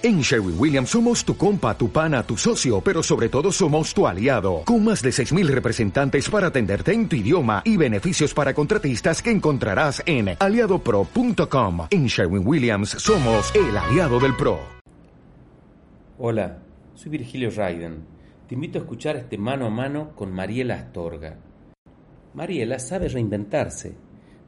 En Sherwin Williams somos tu compa, tu pana, tu socio, pero sobre todo somos tu aliado, con más de 6.000 representantes para atenderte en tu idioma y beneficios para contratistas que encontrarás en aliadopro.com. En Sherwin Williams somos el aliado del PRO. Hola, soy Virgilio Raiden. Te invito a escuchar este mano a mano con Mariela Astorga. Mariela sabe reinventarse.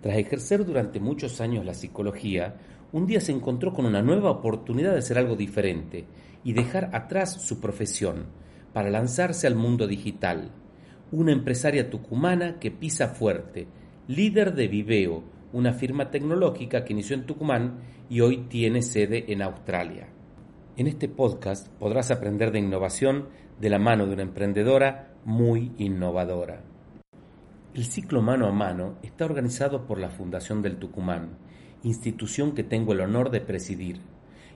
Tras ejercer durante muchos años la psicología, un día se encontró con una nueva oportunidad de hacer algo diferente y dejar atrás su profesión para lanzarse al mundo digital. Una empresaria tucumana que pisa fuerte, líder de Viveo, una firma tecnológica que inició en Tucumán y hoy tiene sede en Australia. En este podcast podrás aprender de innovación de la mano de una emprendedora muy innovadora. El ciclo mano a mano está organizado por la Fundación del Tucumán institución que tengo el honor de presidir,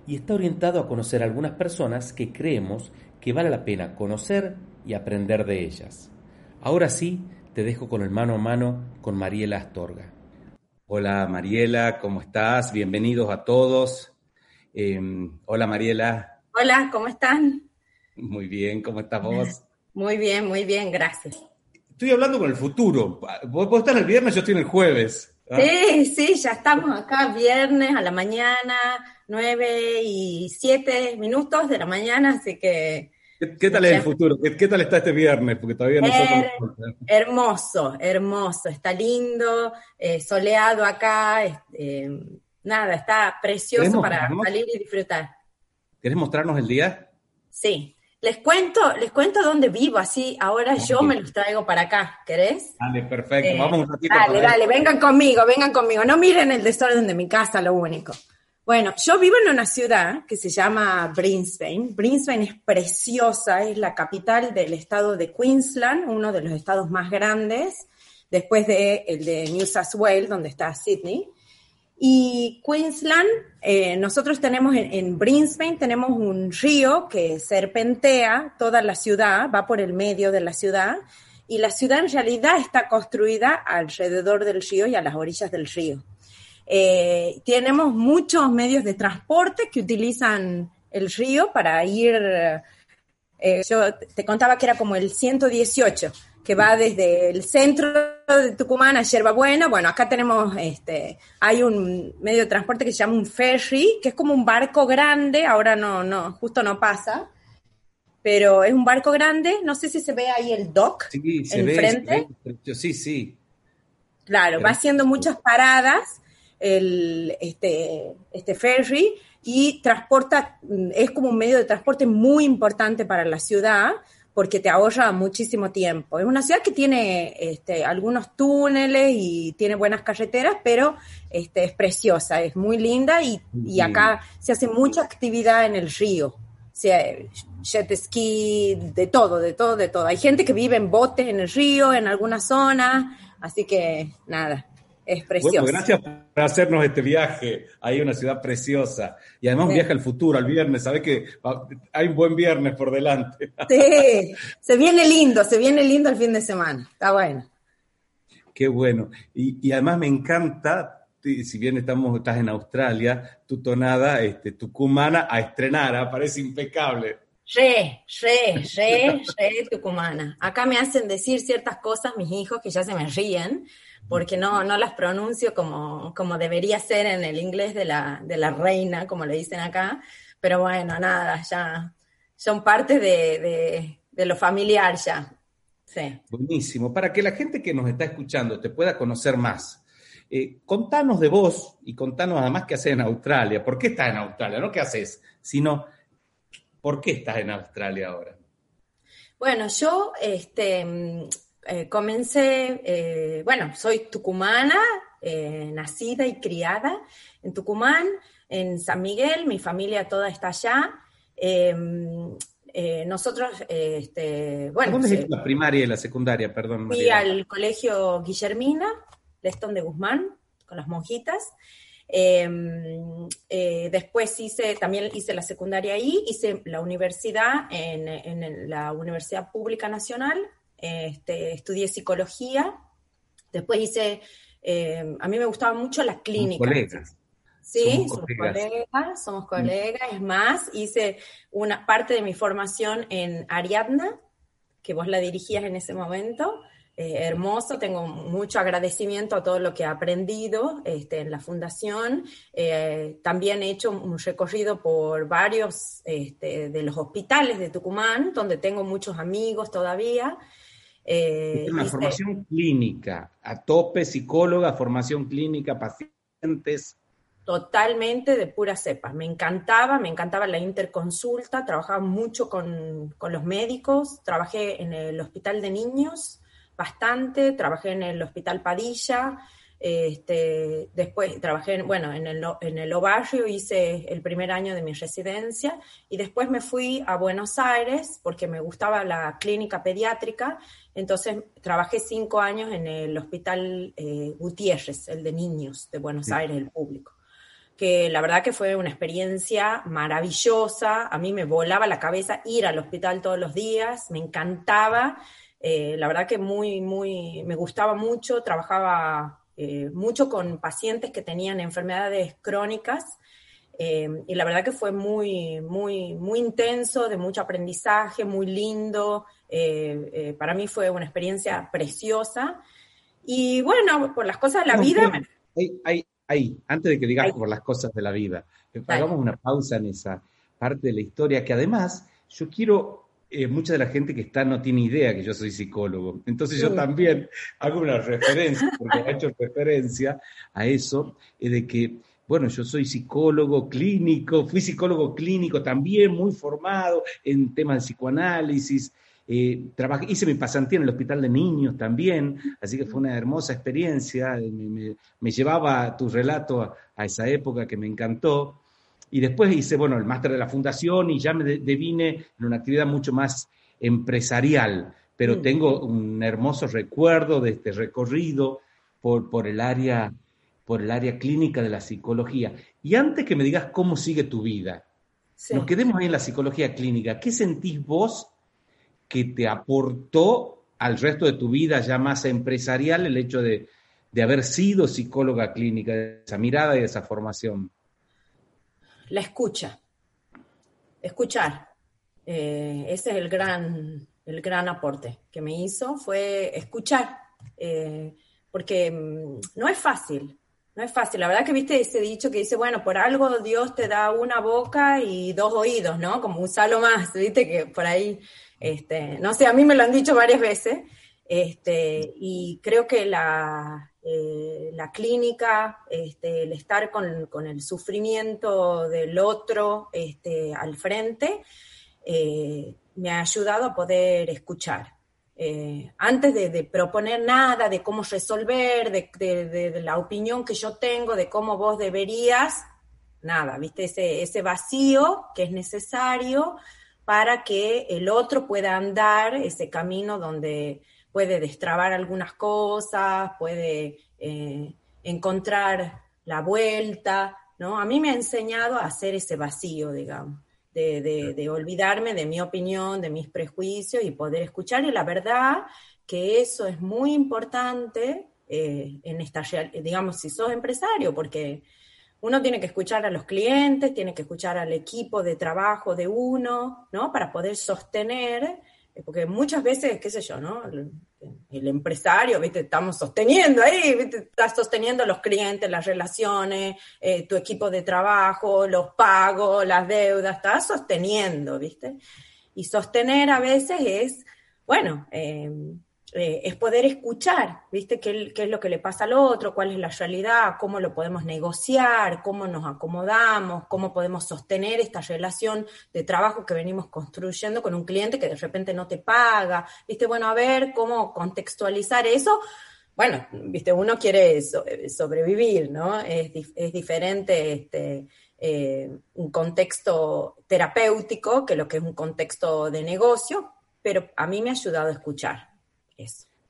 y está orientado a conocer a algunas personas que creemos que vale la pena conocer y aprender de ellas. Ahora sí, te dejo con el mano a mano con Mariela Astorga. Hola Mariela, ¿cómo estás? Bienvenidos a todos. Em, hola Mariela. Hola, ¿cómo están? Muy bien, ¿cómo estás vos? Muy bien, muy bien, gracias. Estoy hablando con el futuro. Vos, vos estás el viernes, yo estoy el jueves. ¿Ah? Sí, sí, ya estamos acá viernes a la mañana, nueve y siete minutos de la mañana, así que... ¿Qué, tal es el futuro? ¿Qué, tal está este viernes? Porque todavía no Hermoso, hermoso, está lindo, eh, soleado acá, eh, nada, está precioso para salir y disfrutar. ¿Quieres mostrarnos el día? Sí. Les cuento, les cuento dónde vivo, así ahora yo me los traigo para acá, ¿querés? Dale, perfecto, eh, vamos un ratito. Dale, dale, vengan conmigo, vengan conmigo. No miren el desorden de mi casa, lo único. Bueno, yo vivo en una ciudad que se llama Brisbane. Brisbane es preciosa, es la capital del estado de Queensland, uno de los estados más grandes, después de el de New South Wales, donde está Sydney. Y Queensland, eh, nosotros tenemos en, Brisbane, tenemos un río que serpentea toda la ciudad, va por el medio de la ciudad, y la ciudad en realidad está construida alrededor del río y a las orillas del río. Eh, tenemos muchos medios de transporte que utilizan el río para ir, eh, yo te contaba que era como el 118 que va desde el centro de Tucumán a Yerbabuena. Bueno, acá tenemos, este, hay un medio de transporte que se llama un ferry, que es como un barco grande, ahora no, no, justo no pasa, pero es un barco grande, no sé si se ve ahí el dock sí, se enfrente. sí, sí. Claro, va haciendo muchas paradas el, este, este ferry y transporta, es como un medio de transporte muy importante para la ciudad, porque te ahorra muchísimo tiempo. Es una ciudad que tiene este, algunos túneles y tiene buenas carreteras, pero este, es preciosa, es muy linda y, y acá se hace mucha actividad en el río. O sea, jet ski, de todo, de todo, de todo. Hay gente que vive en botes en el río, en algunas zonas, así que nada, es precioso. Bueno, gracias por hacernos este viaje. Hay una ciudad preciosa. Y además un viaje al futuro, al viernes. Sabes que hay un buen viernes por delante. Sí, se viene lindo, se viene lindo el fin de semana. Está bueno. Qué bueno. Y, además me encanta, si bien estamos, estás en Australia, tu tonada este, tucumana a estrenar, ¿ah? parece impecable. Re, re, re, re tucumana. Acá me hacen decir ciertas cosas mis hijos que ya se me ríen, porque no, no las pronuncio como, como debería ser en el inglés de la, de la reina, como le dicen acá, pero bueno, nada, ya son parte de, de, lo familiar ya. Sí. Buenísimo. Para que la gente que nos está escuchando te pueda conocer más, eh, contanos de vos y contanos además qué haces en Australia. ¿Por qué estás en Australia? No qué haces, sino por qué estás en Australia ahora. Bueno, yo este, eh, comencé, eh, bueno, soy tucumana, eh, nacida y criada en Tucumán, en San Miguel, mi familia toda está allá. Em, nosotros, este, bueno. ¿Dónde es la primaria y la secundaria, perdón? Fui al colegio Guillermina, Leston de Guzmán, con las monjitas. Em, después hice, también hice la secundaria ahí, hice la universidad en, en la Universidad Pública Nacional este, estudié psicología, después hice, eh, a mí me gustaba mucho la clínica. Sí, somos colegas. somos colegas. Es más, hice una parte de mi formación en Ariadna, que vos la dirigías en ese momento. Eh, hermoso, tengo mucho agradecimiento a todo lo que he aprendido este, en la fundación. Eh, también he hecho un recorrido por varios este, de los hospitales de Tucumán, donde tengo muchos amigos todavía. Eh, una formación clínica, a tope, psicóloga, formación clínica, pacientes. Totalmente de pura cepa. Me encantaba, me encantaba la interconsulta, trabajaba mucho con, con los médicos, trabajé en el hospital de niños bastante, trabajé en el Hospital Padilla, este, después trabajé, bueno, en el, en el Obarrio hice el primer año de mi residencia y después me fui a Buenos Aires porque me gustaba la clínica pediátrica, entonces trabajé cinco años en el Hospital eh, Gutiérrez, el de niños de Buenos Aires, el público que la verdad que fue una experiencia maravillosa, a mí me volaba la cabeza ir al hospital todos los días, me encantaba, eh, la verdad que muy, muy, me gustaba mucho, trabajaba eh, mucho con pacientes que tenían enfermedades crónicas eh, y la verdad que fue muy, muy, muy intenso, de mucho aprendizaje, muy lindo. para mí fue una experiencia preciosa. Y bueno, por las cosas de la vida... Ahí, antes de que digas por las cosas de la vida, hagamos una pausa en esa parte de la historia que además yo quiero eh, mucha de la gente que está no tiene idea que yo soy psicólogo. Entonces yo también hago una referencia, porque he hecho referencia a eso, eh, de que, bueno, yo soy psicólogo clínico, fui psicólogo clínico también, muy formado en temas de psicoanálisis. Eh, trabajé, hice mi pasantía en el hospital de niños también, así que fue una hermosa experiencia. Me, llevaba tu relato a esa época que me encantó. Y después hice, bueno, el máster de la fundación y ya me devine en una actividad mucho más empresarial, pero mm. tengo un hermoso recuerdo de este recorrido por, por, el área, por el área clínica de la psicología. Y antes que me digas cómo sigue tu vida, nos quedemos ahí en la psicología clínica. ¿Qué sentís vos que te aportó al resto de tu vida ya más empresarial el hecho de, de haber sido psicóloga clínica, de esa mirada y de esa formación? La escucha. Escuchar. Eh, ese es el gran, el gran aporte que me hizo, fue escuchar. Eh, porque mm, no es fácil, no es fácil. La verdad que viste ese dicho que dice, bueno, por algo Dios te da una boca y dos oídos, ¿no? Como usarlo más, viste que por ahí, este, no sé, a mí me lo han dicho varias veces, este, y creo que la, eh, la clínica, este, el estar con, el sufrimiento del otro este, al frente, eh, me ha ayudado a poder escuchar. Eh, antes de, proponer nada, de cómo resolver, de, la opinión que yo tengo, de cómo vos deberías, nada, ¿viste? Ese, ese vacío que es necesario para que el otro pueda andar ese camino donde puede destrabar algunas cosas, puede eh, encontrar la vuelta, ¿no? A mí me ha enseñado a hacer ese vacío, digamos, de, olvidarme de mi opinión, de mis prejuicios y poder escuchar. Y la verdad que eso es muy importante eh, en esta, digamos, si sos empresario, porque uno tiene que escuchar a los clientes, tiene que escuchar al equipo de trabajo de uno, ¿no? Para poder sostener eh, porque muchas veces, qué sé yo, ¿no? El, empresario, ¿viste? Estamos sosteniendo ahí, ¿viste? Estás sosteniendo los clientes, las relaciones, eh, tu equipo de trabajo, los pagos, las deudas, estás sosteniendo, ¿viste? Y sostener a veces es, bueno, eh, eh, es poder escuchar, ¿viste? ¿Qué, es lo que le pasa al otro? ¿Cuál es la realidad? ¿Cómo lo podemos negociar? ¿Cómo nos acomodamos? ¿Cómo podemos sostener esta relación de trabajo que venimos construyendo con un cliente que de repente no te paga? ¿Viste? Bueno, a ver cómo contextualizar eso. Bueno, viste, uno quiere sobrevivir, ¿no? Es, diferente este, eh, un contexto terapéutico que lo que es un contexto de negocio, pero a mí me ha ayudado a escuchar.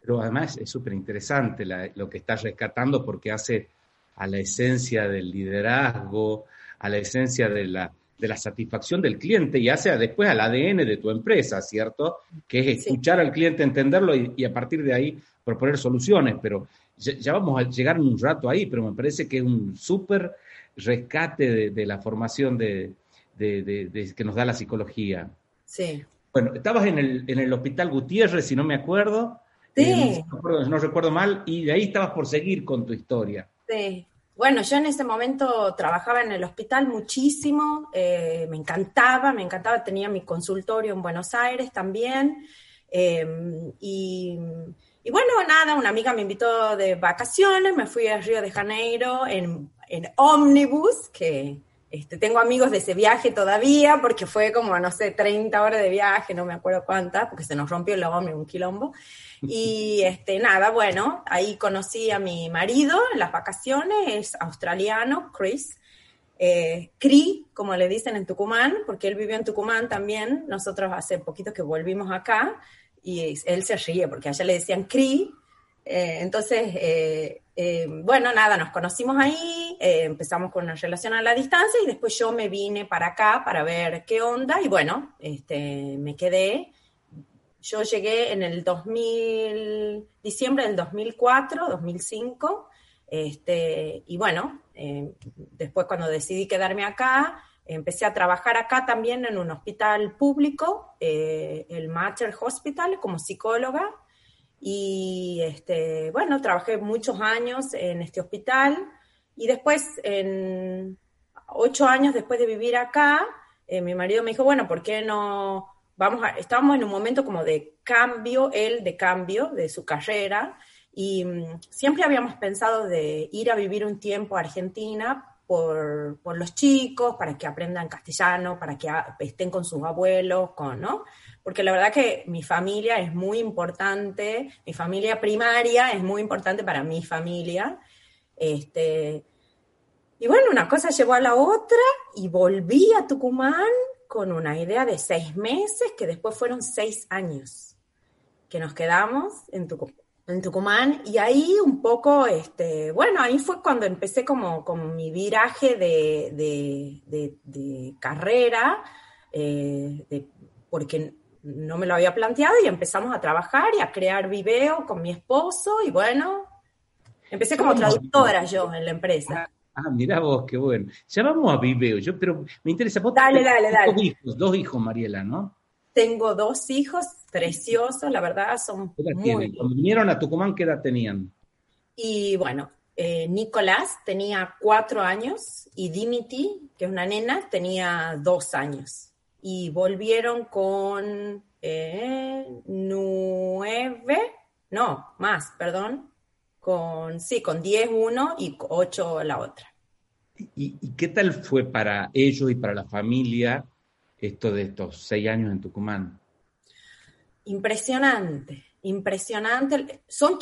Pero además es súper interesante lo que estás rescatando porque hace a la esencia del liderazgo, a la esencia de la, de la satisfacción del cliente y hace después al ADN de tu empresa, ¿cierto? Que es escuchar al cliente, entenderlo y, a partir de ahí proponer soluciones. Pero ya, vamos a llegar un rato ahí, pero me parece que es un súper rescate de, la formación de, que nos da la psicología. Sí. Bueno, estabas en el, en el Hospital Gutiérrez, si no me acuerdo. Sí. Eh, no, recuerdo, mal, y de ahí estabas por seguir con tu historia. Sí. Bueno, yo en ese momento trabajaba en el hospital muchísimo, eh, me encantaba, me encantaba, tenía mi consultorio en Buenos Aires también. Em, y, y, bueno, nada, una amiga me invitó de vacaciones, me fui a Río de Janeiro en, en ómnibus, que este, tengo amigos de ese viaje todavía, porque fue como, no sé, 30 horas de viaje, no me acuerdo cuántas, porque se nos rompió el en un quilombo. Y este, nada, bueno, ahí conocí a mi marido en las vacaciones, es australiano, Chris. Eh, Cri, como le dicen en Tucumán, porque él vivió en Tucumán también. Nosotros hace poquito que volvimos acá y él se ríe porque allá le decían Cri. Eh, entonces, eh, eh, bueno, nada, nos conocimos ahí, eh, empezamos con una relación a la distancia y después yo me vine para acá para ver qué onda y bueno, este, me quedé. Yo llegué en el 2000, diciembre del 2004, 2005, este, y bueno, eh, después cuando decidí quedarme acá, empecé a trabajar acá también en un hospital público, el Mater Hospital, como psicóloga, y este, bueno, trabajé muchos años en este hospital y después, en ocho años después de vivir acá, eh, mi marido me dijo, bueno, ¿por qué no? Vamos a, estábamos en un momento como de cambio, él de cambio de su carrera, y mm, siempre habíamos pensado de ir a vivir un tiempo a Argentina por, por, los chicos, para que aprendan castellano, para que estén con sus abuelos, con, ¿no? Porque la verdad que mi familia es muy importante, mi familia primaria es muy importante para mi familia. Este, y bueno, una cosa llevó a la otra y volví a Tucumán con una idea de seis meses, que después fueron seis años que nos quedamos en, Tucumán. Y ahí un poco, este, bueno, ahí fue cuando empecé como, con mi viraje de, de, carrera, eh, porque no me lo había planteado y empezamos a trabajar y a crear video con mi esposo y bueno, empecé como traductora yo en la empresa. Ah, ah mira vos, qué bueno. Llamamos a Viveo, yo, pero me interesa. dale, dale, dale. Dos hijos, dos hijos, Mariela, ¿no? Tengo dos hijos preciosos, la verdad, son muy... Cuando vinieron a Tucumán, ¿qué edad tenían? Y bueno, eh, Nicolás tenía cuatro años y Dimitri, que es una nena, tenía dos años y volvieron con eh, nueve, no, más, perdón, con, sí, con diez uno y ocho la otra. ¿Y, ¿Y, qué tal fue para ellos y para la familia esto de estos seis años en Tucumán? Impresionante, impresionante. Son,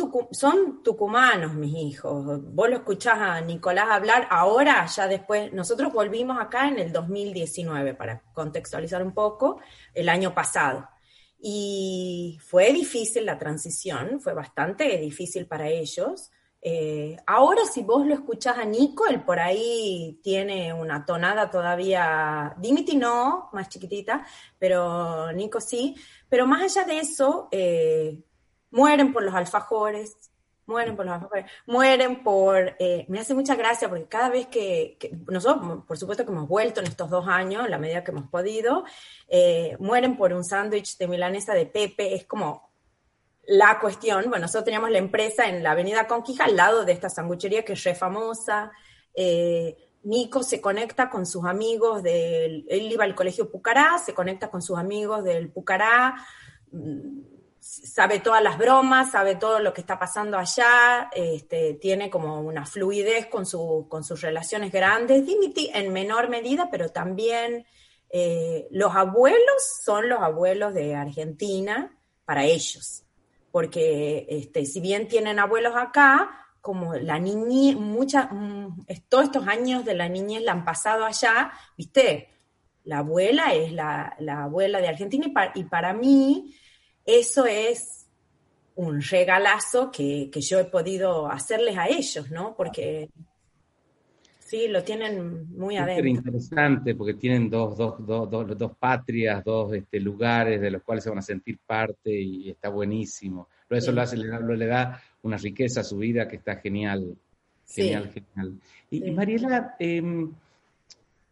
tucumanos mis hijos. Vos lo escuchás a Nicolás hablar ahora, ya después. Nosotros volvimos acá en el 2019, para contextualizar un poco, el año pasado. Y fue difícil la transición, fue bastante difícil para ellos. Eh, ahora si vos lo escuchás a Nico, él por ahí tiene una tonada todavía, Dimitri no, más chiquitita, pero Nico sí. Pero más allá de eso, eh, mueren por los alfajores, mueren por los alfajores, mueren por... Eh, me hace mucha gracia porque cada vez que, nosotros, por supuesto que hemos vuelto en estos dos años, la medida que hemos podido, eh, mueren por un sándwich de milanesa de Pepe, es como la cuestión. Bueno, nosotros teníamos la empresa en la avenida Conquija, al lado de esta sanguchería que es re famosa. Eh, Nico se conecta con sus amigos del, él iba al colegio Pucará, se conecta con sus amigos del Pucará, sabe todas las bromas, sabe todo lo que está pasando allá, este, tiene como una fluidez con, su, con sus relaciones grandes, Dimitri en menor medida, pero también eh, los abuelos son los abuelos de Argentina para ellos, porque este, si bien tienen abuelos acá, como la niñez, mucha, mm, todos estos años de la niñez la han pasado allá, viste, la abuela es la, abuela de Argentina y para mí eso es un regalazo que, yo he podido hacerles a ellos, ¿no? Porque sí, lo tienen muy adentro. Es interesante porque tienen dos, dos, dos, dos, dos patrias, dos este, lugares de los cuales se van a sentir parte y está buenísimo. Pero eso lo hace, le, le da una riqueza a su vida que está genial. Genial, genial. Y, Mariela, em,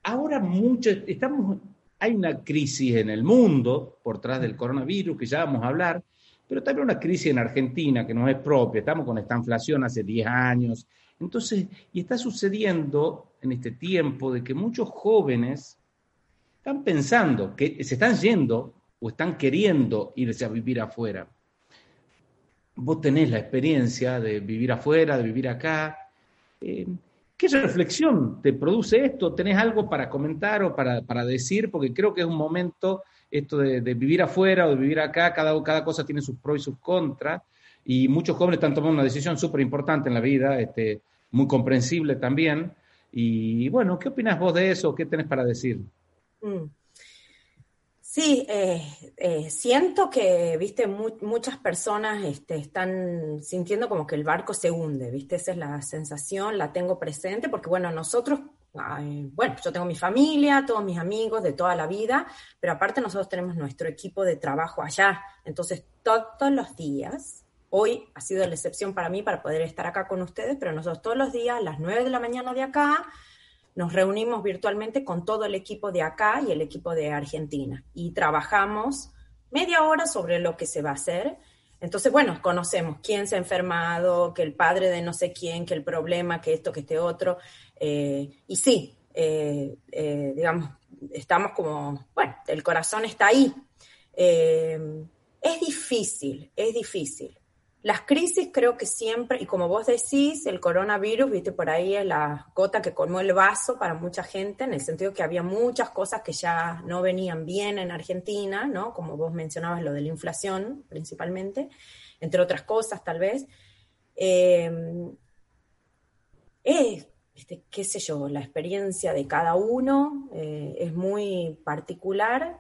ahora mucho, estamos, hay una crisis en el mundo por tras del coronavirus, que ya vamos a hablar, pero también una crisis en Argentina que no es propia, estamos con esta inflación hace 10 años. Entonces, y está sucediendo en este tiempo de que muchos jóvenes están pensando que se están yendo o están queriendo irse a vivir afuera. Vos tenés la experiencia de vivir afuera, de vivir acá. Eh, ¿Qué reflexión te produce esto? ¿Tenés algo para comentar o para, decir? Porque creo que es un momento esto de, vivir afuera o de vivir acá, cada, cada cosa tiene sus pros y sus contras, y muchos jóvenes están tomando una decisión súper importante en la vida, este, muy comprensible también. Y bueno, ¿qué opinas vos de eso? ¿Qué tenés para decir? Mm. Sí, eh, eh, siento que, viste, muchas personas este, están sintiendo como que el barco se hunde, viste, esa es la sensación, la tengo presente, porque bueno, nosotros, bueno, yo tengo mi familia, todos mis amigos de toda la vida, pero aparte nosotros tenemos nuestro equipo de trabajo allá, entonces todos los días, hoy ha sido la excepción para mí para poder estar acá con ustedes, pero nosotros todos los días, a las 9 de la mañana de acá, nos reunimos virtualmente con todo el equipo de acá y el equipo de Argentina y trabajamos media hora sobre lo que se va a hacer. Entonces, bueno, conocemos quién se ha enfermado, que el padre de no sé quién, que el problema, que esto, que este otro. Eh, y sí, eh, eh, digamos, estamos como, bueno, el corazón está ahí. es difícil, es difícil. Las crisis creo que siempre, y como vos decís, el coronavirus, viste, por ahí es la gota que colmó el vaso para mucha gente, en el sentido que había muchas cosas que ya no venían bien en Argentina, ¿no? Como vos mencionabas, lo de la inflación principalmente, entre otras cosas tal vez. Eh, qué sé yo, la experiencia de cada uno eh, es muy particular.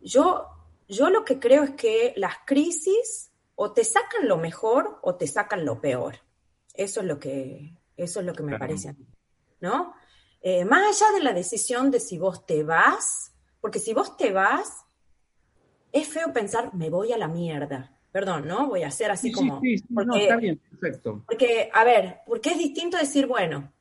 Yo, yo lo que creo es que las crisis o te sacan lo mejor o te sacan lo peor. Eso es lo que, eso es lo que me parece a mí, ¿no? Eh, más allá de la decisión de si vos te vas, porque si vos te vas, es feo pensar, me voy a la mierda. Perdón, ¿no? Voy a hacer así como... Sí, sí, porque, no, está bien, perfecto. Porque, a ver, porque es distinto decir, bueno,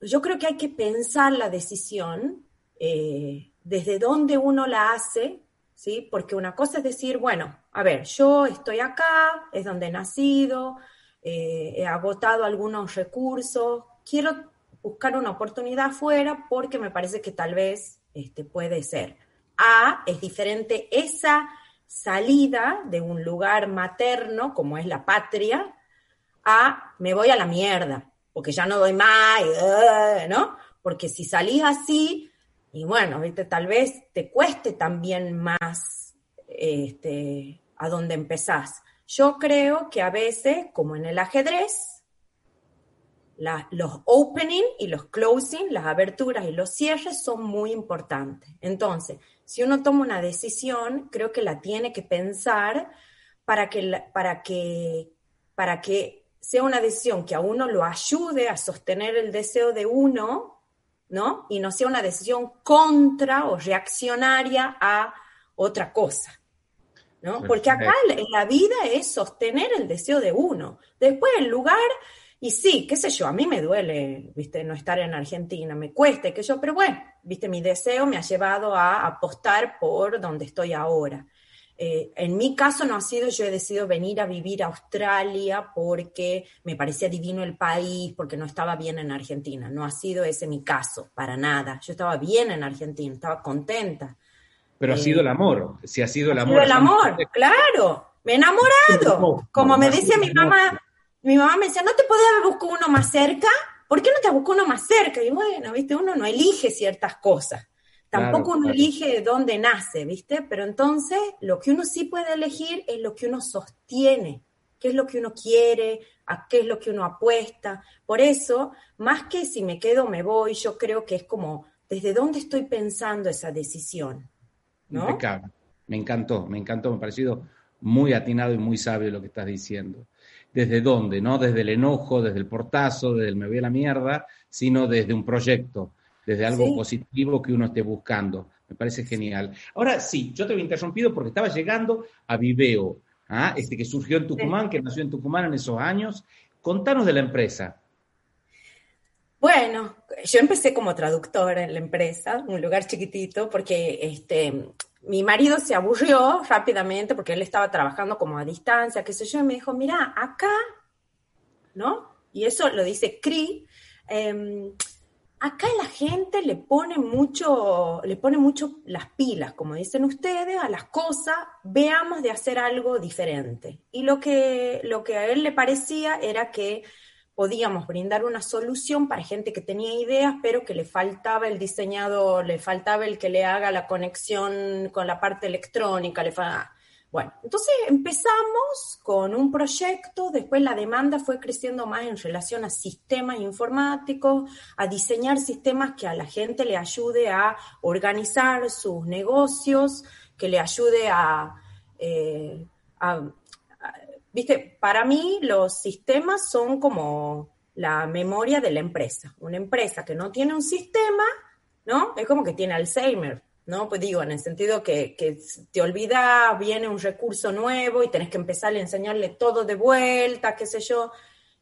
yo creo que hay que pensar la decisión eh, desde dónde uno la hace ¿sí? Porque una cosa es decir, bueno, a ver, yo estoy acá, es donde he nacido, eh, he agotado algunos recursos, quiero buscar una oportunidad afuera porque me parece que tal vez este, puede ser. A es diferente esa salida de un lugar materno como es la patria a me voy a la mierda, porque ya no doy más, ¿no? Porque si salís así, y bueno, ¿viste? tal vez te cueste también más este, a dónde empezás. Yo creo que a veces, como en el ajedrez, los opening y los closing, las aberturas y los cierres son muy importantes. Entonces, si uno toma una decisión, creo que la tiene que pensar para que, para que, para que sea una decisión que a uno lo ayude a sostener el deseo de uno ¿no? Y no sea una decisión contra o reaccionaria a otra cosa, ¿no? Porque acá en la vida es sostener el deseo de uno. Después el lugar, y sí, qué sé yo, a mí me duele, viste, no estar en Argentina, me cueste, que yo, pero bueno, viste, mi deseo me ha llevado a apostar por donde estoy ahora. Eh, en mi caso no ha sido, yo he decidido venir a vivir a Australia porque me parecía divino el país, porque no estaba bien en Argentina. No ha sido ese mi caso, para nada. Yo estaba bien en Argentina, estaba contenta. Pero ha sido el amor, si ha sido el amor. Sido el amor, claro. Me he enamorado. Como me decía mi mamá, mi mamá me decía, ¿no te podías haber buscado uno más cerca? ¿Por qué no te buscó uno más cerca? Y bueno, viste, uno no elige ciertas cosas. Tampoco uno elige de dónde nace, ¿viste? Pero entonces lo que uno sí puede elegir es lo que uno sostiene, qué es lo que uno quiere, a qué es lo que uno apuesta. Por eso, más que si me quedo o me voy, yo creo que es como desde dónde estoy pensando esa decisión. ¿no? Me encantó, me encantó, me ha parecido muy atinado y muy sabio lo que estás diciendo. ¿Desde dónde? No desde el enojo, desde el portazo, desde el me voy a la mierda, sino desde un proyecto desde algo positivo que uno esté buscando. Me parece genial. Ahora sí, yo te había interrumpido porque estaba llegando a Viveo, ¿ah? este que surgió en Tucumán, que nació en Tucumán en esos años. Contanos de la empresa. Bueno, yo empecé como traductora en la empresa, un lugar chiquitito, porque este, mi marido se aburrió rápidamente porque él estaba trabajando como a distancia, qué sé yo, y me dijo, mira, acá, ¿no? Y eso lo dice CRI. Em, acá la gente le pone mucho, le pone mucho las pilas, como dicen ustedes, a las cosas, veamos de hacer algo diferente. Y lo que, lo que a él le parecía era que podíamos brindar una solución para gente que tenía ideas, pero que le faltaba el diseñado, le faltaba el que le haga la conexión con la parte electrónica. Le Bueno, entonces empezamos con un proyecto, después la demanda fue creciendo más en relación a sistemas informáticos, a diseñar sistemas que a la gente le ayude a organizar sus negocios, que le ayude a, eh, Viste, para mí los sistemas son como la memoria de la empresa. Una empresa que no tiene un sistema, ¿no? Es como que tiene Alzheimer, ¿no? Pues digo, en el sentido que, te olvidas, viene un recurso nuevo y tenés que empezar a enseñarle todo de vuelta, qué sé yo.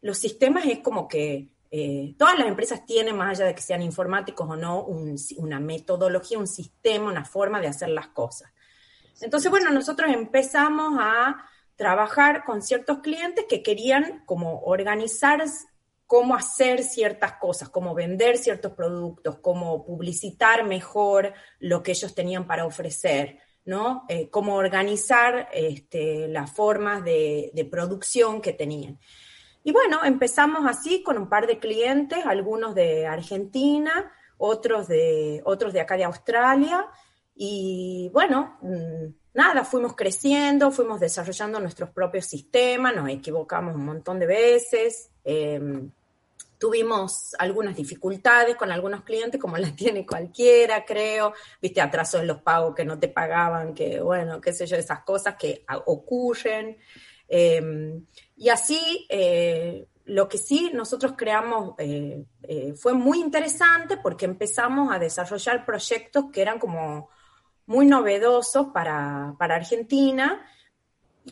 Los sistemas es como que eh, todas las empresas tienen, más allá de que sean informáticos o no, una metodología, un sistema, una forma de hacer las cosas. Entonces, bueno, nosotros empezamos a trabajar con ciertos clientes que querían como organizar cómo hacer ciertas cosas, cómo vender ciertos productos, cómo publicitar mejor lo que ellos tenían para ofrecer, ¿no? Eh, cómo organizar este, las formas de, producción que tenían. Y bueno, empezamos así con un par de clientes, algunos de Argentina, otros de, otros de acá de Australia, y bueno, mm, nada, fuimos creciendo, fuimos desarrollando nuestros propios sistemas, nos equivocamos un montón de veces, em, tuvimos algunas dificultades con algunos clientes, como las tiene cualquiera, creo, viste, atrasos en los pagos que no te pagaban, que bueno, qué sé yo, esas cosas que ocurren. Em, y así, eh, lo que sí nosotros creamos eh, eh, fue muy interesante porque empezamos a desarrollar proyectos que eran como muy novedosos para, Argentina,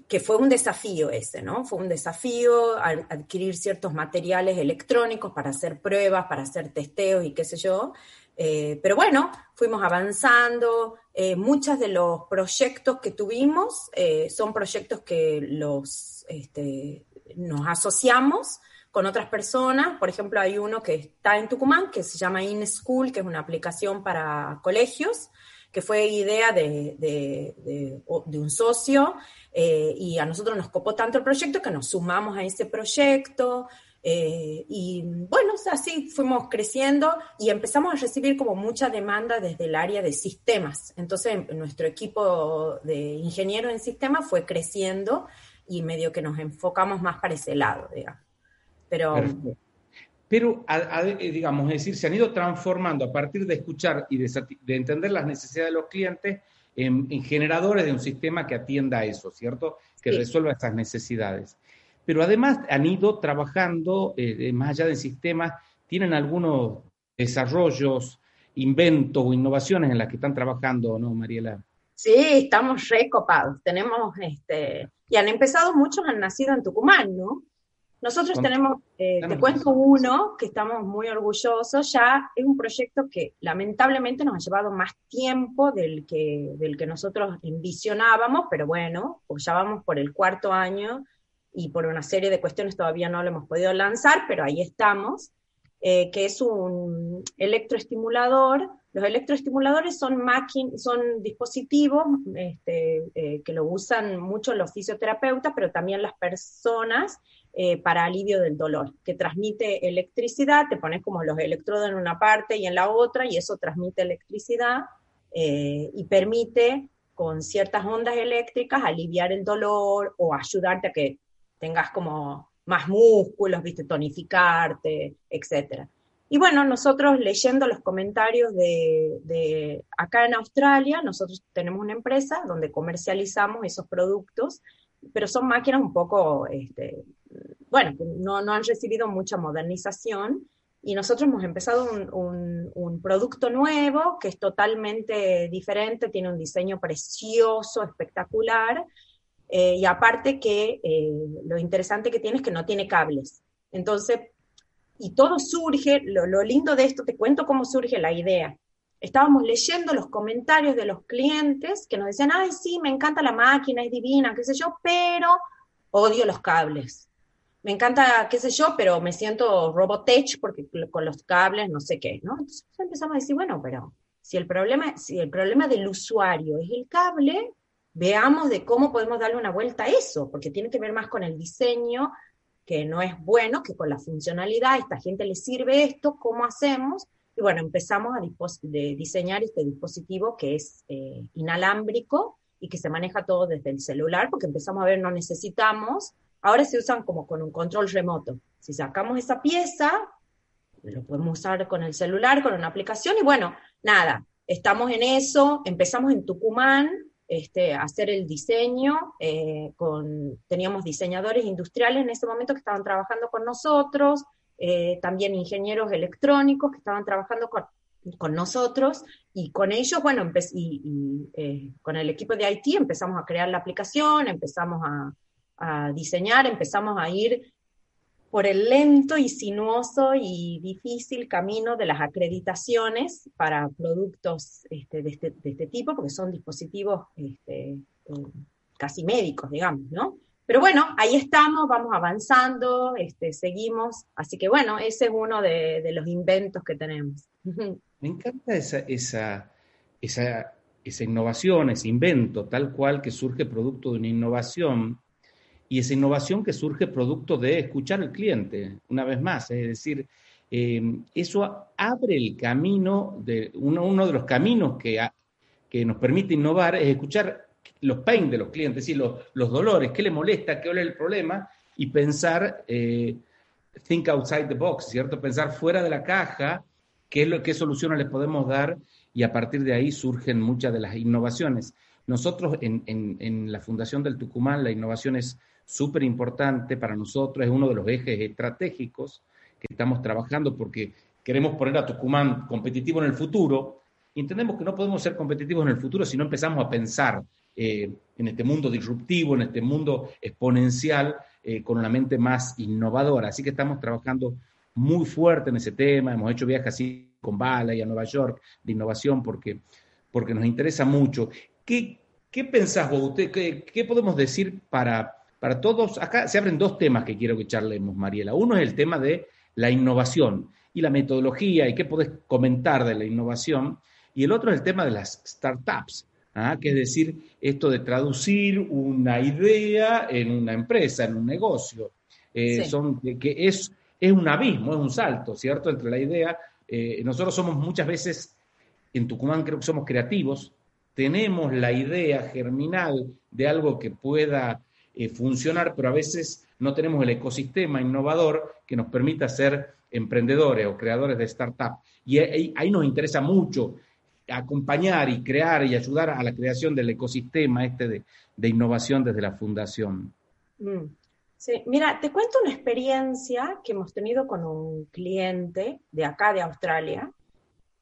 que fue un desafío ese, ¿no? Fue un desafío adquirir ciertos materiales electrónicos para hacer pruebas, para hacer testeos y qué sé yo. Eh, pero bueno, fuimos avanzando. Eh, muchos de los proyectos que tuvimos eh, son proyectos que los, este, nos asociamos con otras personas. Por ejemplo, hay uno que está en Tucumán que se llama InSchool, que es una aplicación para colegios que fue idea de, un socio eh, y a nosotros nos copó tanto el proyecto que nos sumamos a ese proyecto. Eh, y bueno, así fuimos creciendo y empezamos a recibir como mucha demanda desde el área de sistemas. Entonces nuestro equipo de ingenieros en sistemas fue creciendo y medio que nos enfocamos más para ese lado, digamos. Pero pero eh, digamos, es decir, se han ido transformando a partir de escuchar y de, entender las necesidades de los clientes en, generadores de un sistema que atienda a eso, ¿cierto? Que resuelva estas necesidades. Pero además han ido trabajando, eh, más allá del sistema, tienen algunos desarrollos, inventos o innovaciones en las que están trabajando, ¿no, Mariela? Sí, estamos recopados. Tenemos, este, y han empezado muchos, han nacido en Tucumán, ¿no? Nosotros tenemos, eh, te cuento uno que estamos muy orgullosos, ya es un proyecto que lamentablemente nos ha llevado más tiempo del que, del que nosotros envisionábamos, pero bueno, pues ya vamos por el cuarto año y por una serie de cuestiones todavía no lo hemos podido lanzar, pero ahí estamos, eh, que es un electroestimulador. Los electroestimuladores son, son dispositivos este, eh, que lo usan mucho los fisioterapeutas, pero también las personas eh, para alivio del dolor, que transmite electricidad, te pones como los electrodos en una parte y en la otra, y eso transmite electricidad eh, y permite con ciertas ondas eléctricas aliviar el dolor o ayudarte a que tengas como más músculos, viste, tonificarte, etc. Y bueno, nosotros leyendo los comentarios de, de, acá en Australia, nosotros tenemos una empresa donde comercializamos esos productos, pero son máquinas un poco este, bueno, no, no han recibido mucha modernización y nosotros hemos empezado un, producto nuevo que es totalmente diferente, tiene un diseño precioso, espectacular, eh, y aparte que eh, lo interesante que tiene es que no tiene cables. Entonces, y todo surge, lo, lo lindo de esto, te cuento cómo surge la idea estábamos leyendo los comentarios de los clientes que nos decían, ay, sí, me encanta la máquina, es divina, qué sé yo, pero odio los cables. Me encanta, qué sé yo, pero me siento robotech porque con los cables no sé qué, ¿no? Entonces empezamos a decir, bueno, pero si el problema, si el problema del usuario es el cable, veamos de cómo podemos darle una vuelta a eso, porque tiene que ver más con el diseño, que no es bueno, que con la funcionalidad, a esta gente le sirve esto, ¿cómo hacemos? Y bueno, empezamos a diseñar este dispositivo que es eh, inalámbrico y que se maneja todo desde el celular, porque empezamos a ver, no necesitamos, ahora se usan como con un control remoto. Si sacamos esa pieza, lo podemos usar con el celular, con una aplicación, y bueno, nada, estamos en eso, empezamos en Tucumán este, a hacer el diseño, eh, teníamos diseñadores industriales en ese momento que estaban trabajando con nosotros, eh, también ingenieros electrónicos que estaban trabajando con, con nosotros y con ellos, bueno, eh, con el equipo de IT empezamos a crear la aplicación, empezamos a, diseñar, empezamos a ir por el lento y sinuoso y difícil camino de las acreditaciones para productos este, de, este, de, este, tipo, porque son dispositivos este, eh, casi médicos, digamos, ¿no? Pero bueno, ahí estamos, vamos avanzando, este, seguimos. Así que bueno, ese es uno de, los inventos que tenemos. Me encanta esa, esa, esa innovación, ese invento, tal cual que surge producto de una innovación y esa innovación que surge producto de escuchar al cliente, una vez más, es decir, eh, eso abre el camino, de uno, de los caminos que, que nos permite innovar es escuchar los pain de los clientes, es decir, los, los dolores, qué le molesta, qué es el problema, y pensar, eh, think outside the box, ¿cierto? Pensar fuera de la caja, qué, es lo, qué soluciones les podemos dar, y a partir de ahí surgen muchas de las innovaciones. Nosotros en, en la Fundación del Tucumán, la innovación es súper importante para nosotros, es uno de los ejes estratégicos que estamos trabajando porque queremos poner a Tucumán competitivo en el futuro y entendemos que no podemos ser competitivos en el futuro si no empezamos a pensar eh, en este mundo disruptivo, en este mundo exponencial, eh, con una mente más innovadora. Así que estamos trabajando muy fuerte en ese tema, hemos hecho viajes así con Bala y a Nueva York de innovación porque, porque nos interesa mucho. ¿Qué, qué pensás vos? qué, qué, podemos decir para, para todos? Acá se abren dos temas que quiero que charlemos, Mariela. Uno es el tema de la innovación y la metodología y qué podés comentar de la innovación. Y el otro es el tema de las startups. ¿ah? que es decir, esto de traducir una idea en una empresa, en un negocio. Eh, son, que es, es un abismo, es un salto, ¿cierto? Entre la idea, eh, nosotros somos muchas veces, en Tucumán creo que somos creativos, tenemos la idea germinal de algo que pueda eh, funcionar, pero a veces no tenemos el ecosistema innovador que nos permita ser emprendedores o creadores de startup. Y ahí nos interesa mucho acompañar y crear y ayudar a la creación del ecosistema este de, innovación desde la fundación. Mm. Sí, mira, te cuento una experiencia que hemos tenido con un cliente de acá, de Australia,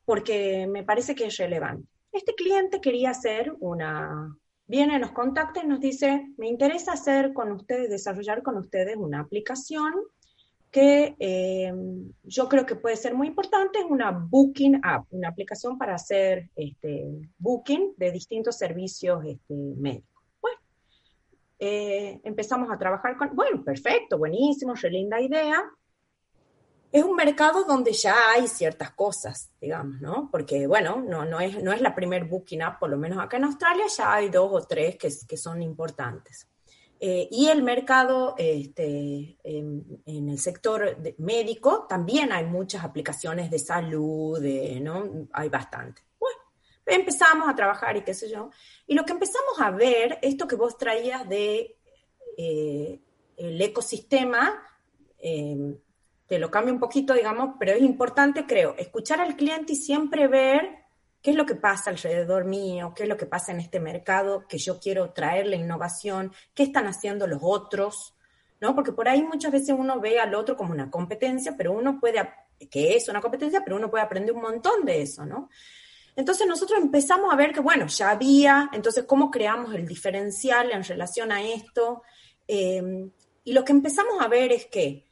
porque me parece que es relevante. Este cliente quería hacer una, viene, nos contacta y nos dice, me interesa hacer con ustedes, desarrollar con ustedes una aplicación que eh, yo creo que puede ser muy importante es una Booking App, una aplicación para hacer este, booking de distintos servicios este, médicos. Bueno, eh, empezamos a trabajar con, bueno, perfecto, buenísimo, re linda idea. Es un mercado donde ya hay ciertas cosas, digamos, ¿no? Porque, bueno, no, no, es, no es la primer Booking App, por lo menos acá en Australia ya hay dos o tres que, que son importantes. Eh, y el mercado este, en, el sector médico también hay muchas aplicaciones de salud, ¿no? Hay bastante. Bueno, empezamos a trabajar y qué sé yo. Y lo que empezamos a ver, esto que vos traías de eh, el ecosistema, eh, te lo cambio un poquito, digamos, pero es importante, creo, escuchar al cliente y siempre ver qué es lo que pasa alrededor mío, qué es lo que pasa en este mercado que yo quiero traer la innovación, qué están haciendo los otros, ¿no? Porque por ahí muchas veces uno ve al otro como una competencia, pero uno puede, que es una competencia, pero uno puede aprender un montón de eso, ¿no? Entonces nosotros empezamos a ver que, bueno, ya había, entonces, ¿cómo creamos el diferencial en relación a esto? Eh, y lo que empezamos a ver es que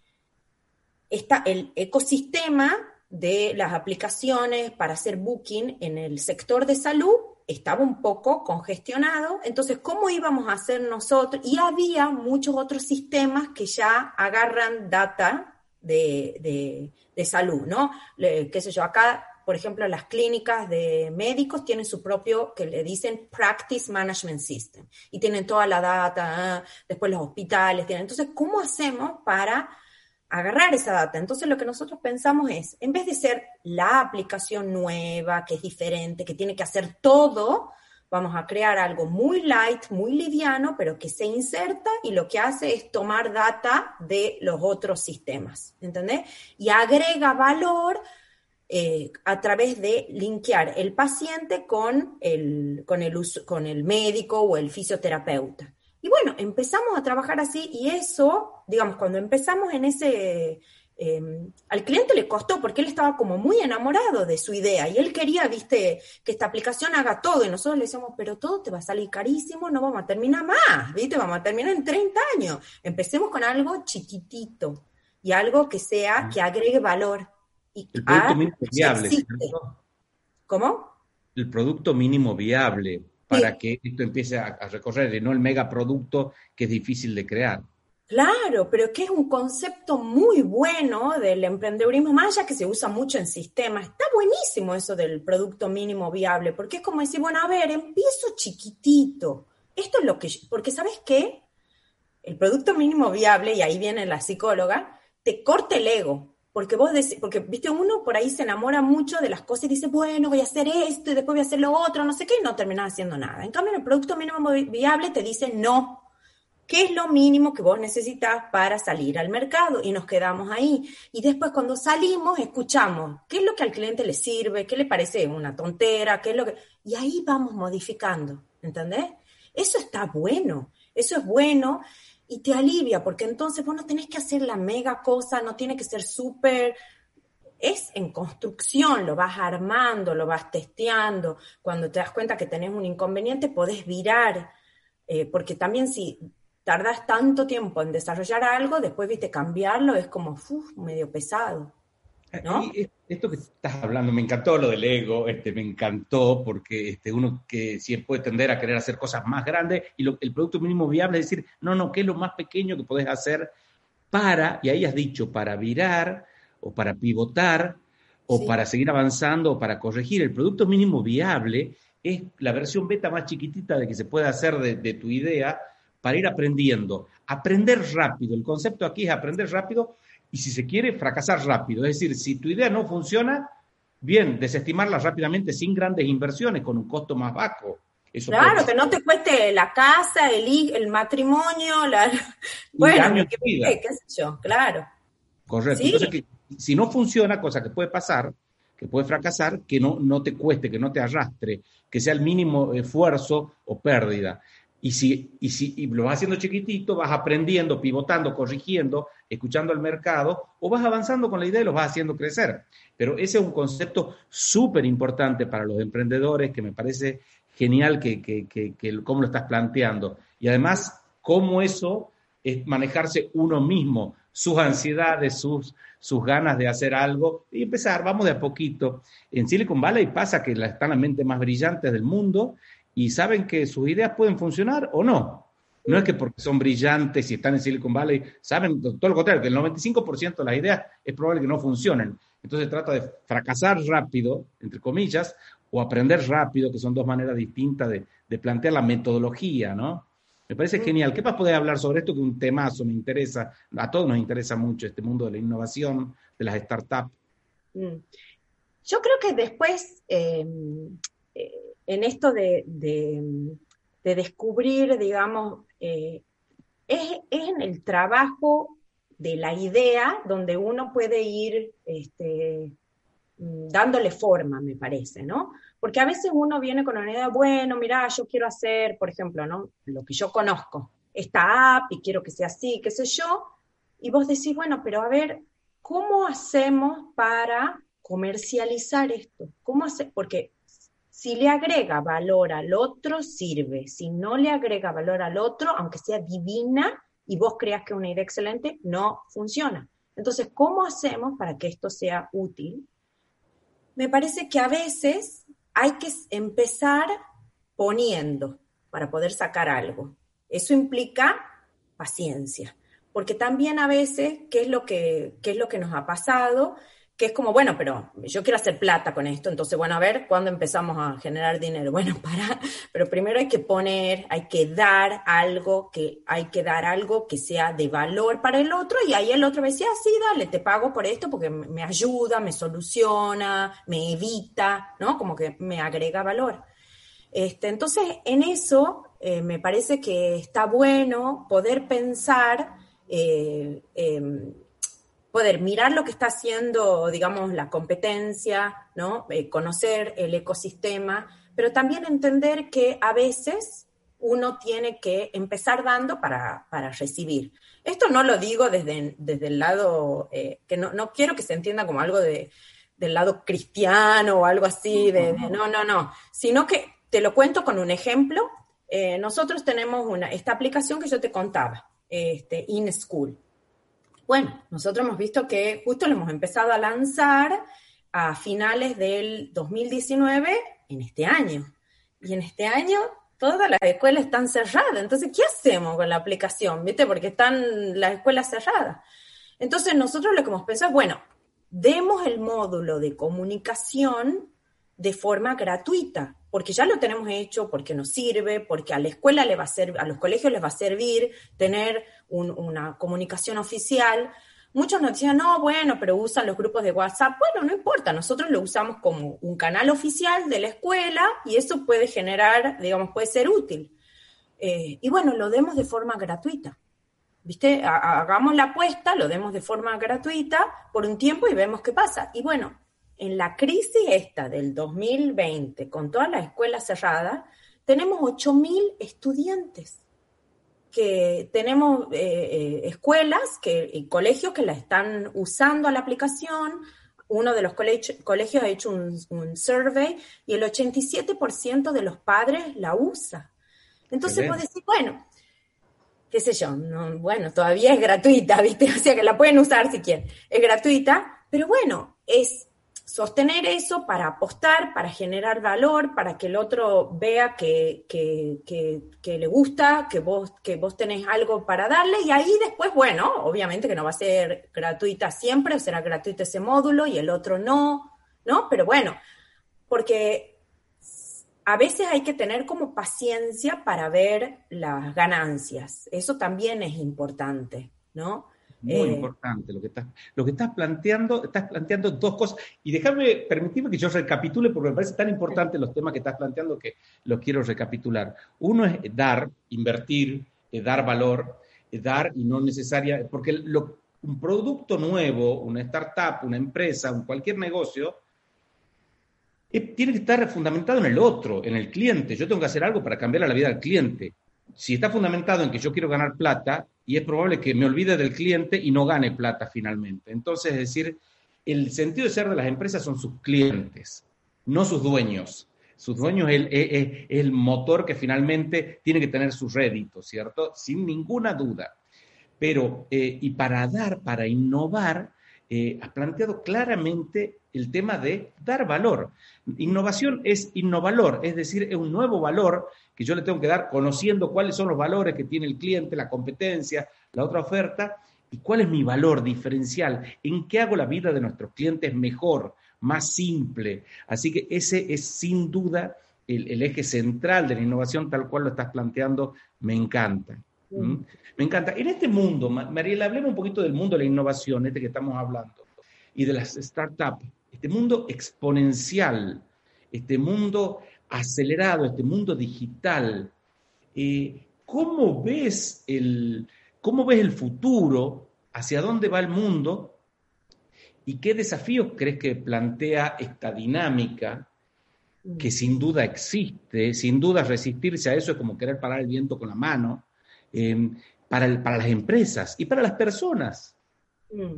está el ecosistema de las aplicaciones para hacer booking en el sector de salud estaba un poco congestionado, entonces, ¿cómo íbamos a hacer nosotros? Y había muchos otros sistemas que ya agarran data de, salud, ¿no? qué sé yo, acá, por ejemplo, las clínicas de médicos tienen su propio, que le dicen Practice Management System, y tienen toda la data, después los hospitales tienen. Entonces, ¿cómo hacemos para agarrar esa data. Entonces lo que nosotros pensamos es, en vez de ser la aplicación nueva, que es diferente, que tiene que hacer todo, vamos a crear algo muy light, muy liviano, pero que se inserta y lo que hace es tomar data de los otros sistemas, ¿entendés? Y agrega valor eh, a través de linkear el paciente con el, con, el, con el médico o el fisioterapeuta. Y bueno, empezamos a trabajar así y eso, digamos, cuando empezamos en ese, em, al cliente le costó porque él estaba como muy enamorado de su idea y él quería, viste, que esta aplicación haga todo y nosotros le decíamos, pero todo te va a salir carísimo, no vamos a terminar más, viste, vamos a terminar en 30 años. Empecemos con algo chiquitito y algo que sea, que agregue valor. Y el producto mínimo viable. ¿Cómo? El producto mínimo viable para que esto empiece a, recorrer y no el megaproducto que es difícil de crear. Claro, pero que es un concepto muy bueno del emprendedurismo, más allá que se usa mucho en sistemas. Está buenísimo eso del producto mínimo viable, porque es como decir, bueno, a ver, empiezo chiquitito. Esto es lo que, porque ¿sabes qué? El producto mínimo viable, y ahí viene la psicóloga, te corta el ego. Porque vos decís, porque viste, uno por ahí se enamora mucho de las cosas y dice, bueno, voy a hacer esto y después voy a hacer lo otro, no sé qué, y no terminas haciendo nada. En cambio, el producto mínimo viable te dice no. ¿Qué es lo mínimo que vos necesitas para salir al mercado? Y nos quedamos ahí. Y después cuando salimos, escuchamos qué es lo que al cliente le sirve, qué le parece una tontera, qué es lo que... Y ahí vamos modificando, ¿entendés? Eso está bueno, eso es bueno y te alivia, porque entonces vos no tenés que hacer la mega cosa, no tiene que ser súper, es en construcción, lo vas armando, lo vas testeando, cuando te das cuenta que tenés un inconveniente podés virar, eh, porque también si tardas tanto tiempo en desarrollar algo, después, viste, cambiarlo es como, medio pesado. Esto que estás hablando, me encantó lo del ego, este, me encantó porque este, uno que si puede tender a querer hacer cosas más grandes y el producto mínimo viable es decir, no, no, ¿qué es lo más pequeño que podés hacer para, y ahí has dicho, para virar o para pivotar o para seguir avanzando o para corregir? El producto mínimo viable es la versión beta más chiquitita de que se puede hacer de, de tu idea para ir aprendiendo. Aprender rápido. El concepto aquí es aprender rápido y si se quiere, fracasar rápido. Es decir, si tu idea no funciona, bien, desestimarla rápidamente sin grandes inversiones, con un costo más bajo. claro, que no te cueste la casa, el, el matrimonio, la... bueno, que, qué sé yo, claro. Correcto. Entonces, que, si no funciona, cosa que puede pasar, que puede fracasar, que no, no te cueste, que no te arrastre, que sea el mínimo esfuerzo o pérdida. Y si, y si lo vas haciendo chiquitito, vas aprendiendo, pivotando, corrigiendo, escuchando al mercado, o vas avanzando con la idea y lo vas haciendo crecer. Pero ese es un concepto súper importante para los emprendedores que me parece genial que, que, que, cómo lo estás planteando. Y además, cómo eso es manejarse uno mismo, sus ansiedades, sus, sus ganas de hacer algo y empezar, vamos de a poquito. En Silicon Valley pasa que están las mentes más brillantes del mundo y saben que sus ideas pueden funcionar o no. No es que porque son brillantes y están en Silicon Valley, saben todo lo contrario, que el 95% de las ideas es probable que no funcionen. Entonces trata de fracasar rápido, entre comillas, o aprender rápido, que son dos maneras distintas de, plantear la metodología, ¿no? Me parece genial. ¿Qué más podés hablar sobre esto? Que un temazo me interesa, a todos nos interesa mucho este mundo de la innovación, de las startups. Mm. Yo creo que después eh, eh, en esto de, descubrir, digamos, eh, es, en el trabajo de la idea donde uno puede ir este, dándole forma, me parece, ¿no? Porque a veces uno viene con una idea, bueno, mira, yo quiero hacer, por ejemplo, ¿no? Lo que yo conozco, esta app y quiero que sea así, qué sé yo, y vos decís, bueno, pero a ver, ¿cómo hacemos para comercializar esto? ¿Cómo hace? Porque si le agrega valor al otro, sirve. Si no le agrega valor al otro, aunque sea divina y vos creas que es una idea excelente, no funciona. Entonces, ¿cómo hacemos para que esto sea útil? Me parece que a veces hay que empezar poniendo para poder sacar algo. Eso implica paciencia, porque también a veces, ¿qué es lo que, qué es lo que nos ha pasado? Que es como, bueno, pero yo quiero hacer plata con esto, entonces, bueno, a ver, ¿cuándo empezamos a generar dinero? Bueno, para, pero primero hay que poner, hay que dar algo, que hay que dar algo que sea de valor para el otro, y ahí el otro decía, sí, dale, te pago por esto porque me ayuda, me soluciona, me evita, ¿no? Como que me agrega valor. Este, entonces, en eso eh, me parece que está bueno poder pensar eh, em, poder mirar lo que está haciendo, digamos, la competencia, ¿no? Eh, conocer el ecosistema, pero también entender que a veces uno tiene que empezar dando para, recibir. Esto no lo digo desde, desde el lado, eh, que no, no, quiero que se entienda como algo de, del lado cristiano o algo así, de, no, no, no, sino que te lo cuento con un ejemplo. Eh, nosotros tenemos una, esta aplicación que yo te contaba, este, In School. Bueno, nosotros hemos visto que justo lo hemos empezado a lanzar a finales del 2019 en este año. Y en este año todas las escuelas están cerradas. Entonces, ¿qué hacemos con la aplicación? ¿Viste? Porque están las escuelas cerradas. Entonces, nosotros lo que hemos pensado es, bueno, demos el módulo de comunicación de forma gratuita, porque ya lo tenemos hecho, porque nos sirve, porque a la escuela le va a servir, a los colegios les va a servir tener una comunicación oficial. Muchos nos decían, no, bueno, pero usan los grupos de WhatsApp. Bueno, no importa, nosotros lo usamos como un canal oficial de la escuela y eso puede generar, digamos, puede ser útil. Eh, y bueno, lo demos de forma gratuita. ¿Viste? Hagamos la apuesta, lo demos de forma gratuita por un tiempo y vemos qué pasa. Y bueno, en la crisis esta del 2020, con todas las escuelas cerradas, tenemos 8.000 estudiantes que tenemos eh, eh, escuelas que, y colegios que la están usando a la aplicación. Uno de los colegios ha hecho un, survey y el 87% de los padres la usa. Entonces vos decís, bueno, qué sé yo, bueno, todavía es gratuita, ¿viste? O sea que la pueden usar si quieren. Es gratuita, pero bueno, es sostener eso para apostar, para generar valor, para que el otro vea que, le gusta, que vos, que vos tenés algo para darle y ahí después, bueno, obviamente que no va a ser gratuita siempre, será gratuito ese módulo y el otro no, ¿no? Pero bueno, porque a veces hay que tener como paciencia para ver las ganancias, eso también es importante, ¿no? Muy eh, importante lo que estás, lo que estás planteando, estás planteando dos cosas. Y déjame, permitirme que yo recapitule, porque me parece tan importante los temas que estás planteando que los quiero recapitular. Uno es dar, invertir, eh, dar valor, eh, dar y no necesaria, porque un producto nuevo, una startup, una empresa, un cualquier negocio, tiene que estar fundamentado en el otro, en el cliente. Yo tengo que hacer algo para cambiar la vida del cliente. Si está fundamentado en que yo quiero ganar plata, y es probable que me olvide del cliente y no gane plata finalmente. Entonces, es decir, el sentido de ser de las empresas son sus clientes, no sus dueños. Sus dueños es el, motor que finalmente tiene que tener sus réditos, ¿cierto? Sin ninguna duda. Pero, eh, y para dar, para innovar, eh, has planteado claramente el tema de dar valor. Innovación es innovalor, es decir, es un nuevo valor que yo le tengo que dar conociendo cuáles son los valores que tiene el cliente, la competencia, la otra oferta, y cuál es mi valor diferencial, en qué hago la vida de nuestros clientes mejor, más simple. Así que ese es sin duda el, eje central de la innovación tal cual lo estás planteando, me encanta. ¿Mm? Me encanta. En este mundo, Mariela, hablemos un poquito del mundo de la innovación, este que estamos hablando, y de las startups, este mundo exponencial, este mundo acelerado, este mundo digital, eh, ¿cómo, ves el, ¿cómo ves el futuro? ¿Hacia dónde va el mundo? ¿Y qué desafíos crees que plantea esta dinámica que sin duda existe? Sin duda resistirse a eso es como querer parar el viento con la mano eh, para, para, las empresas y para las personas. Mm.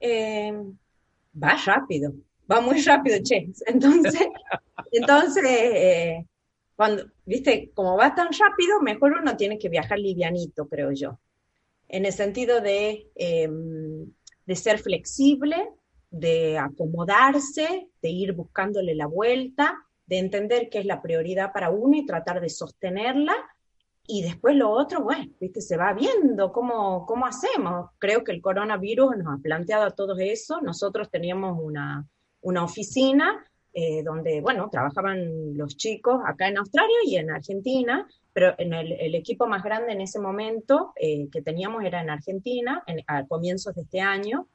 Eh, va rápido, va muy rápido, Che. Entonces, entonces eh, cuando, viste, como va tan rápido, mejor uno tiene que viajar livianito, creo yo. En el sentido de, em, de ser flexible, de acomodarse, de ir buscándole la vuelta, de entender qué es la prioridad para uno y tratar de sostenerla. Y después lo otro, bueno, viste, se va viendo cómo, cómo hacemos. Creo que el coronavirus nos ha planteado a todos eso. Nosotros teníamos una, una oficina eh, donde, bueno, trabajaban los chicos acá en Australia y en Argentina, pero en el, equipo más grande en ese momento eh, que teníamos era en Argentina, a comienzos de este año.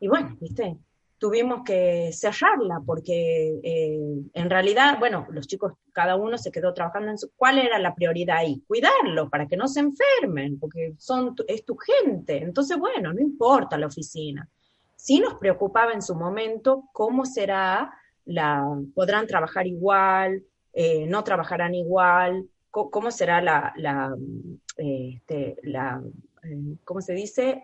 Y bueno, viste, tuvimos que cerrarla porque eh, en realidad, bueno, los chicos, cada uno se quedó trabajando en su... ¿Cuál era la prioridad ahí? Cuidarlo para que no se enfermen, porque son, es tu gente. Entonces, bueno, no importa la oficina. Sí nos preocupaba en su momento cómo será la... ¿Podrán trabajar igual? Eh, ¿No trabajarán igual? ¿Cómo, será la, la, este, la eh, ¿cómo se dice?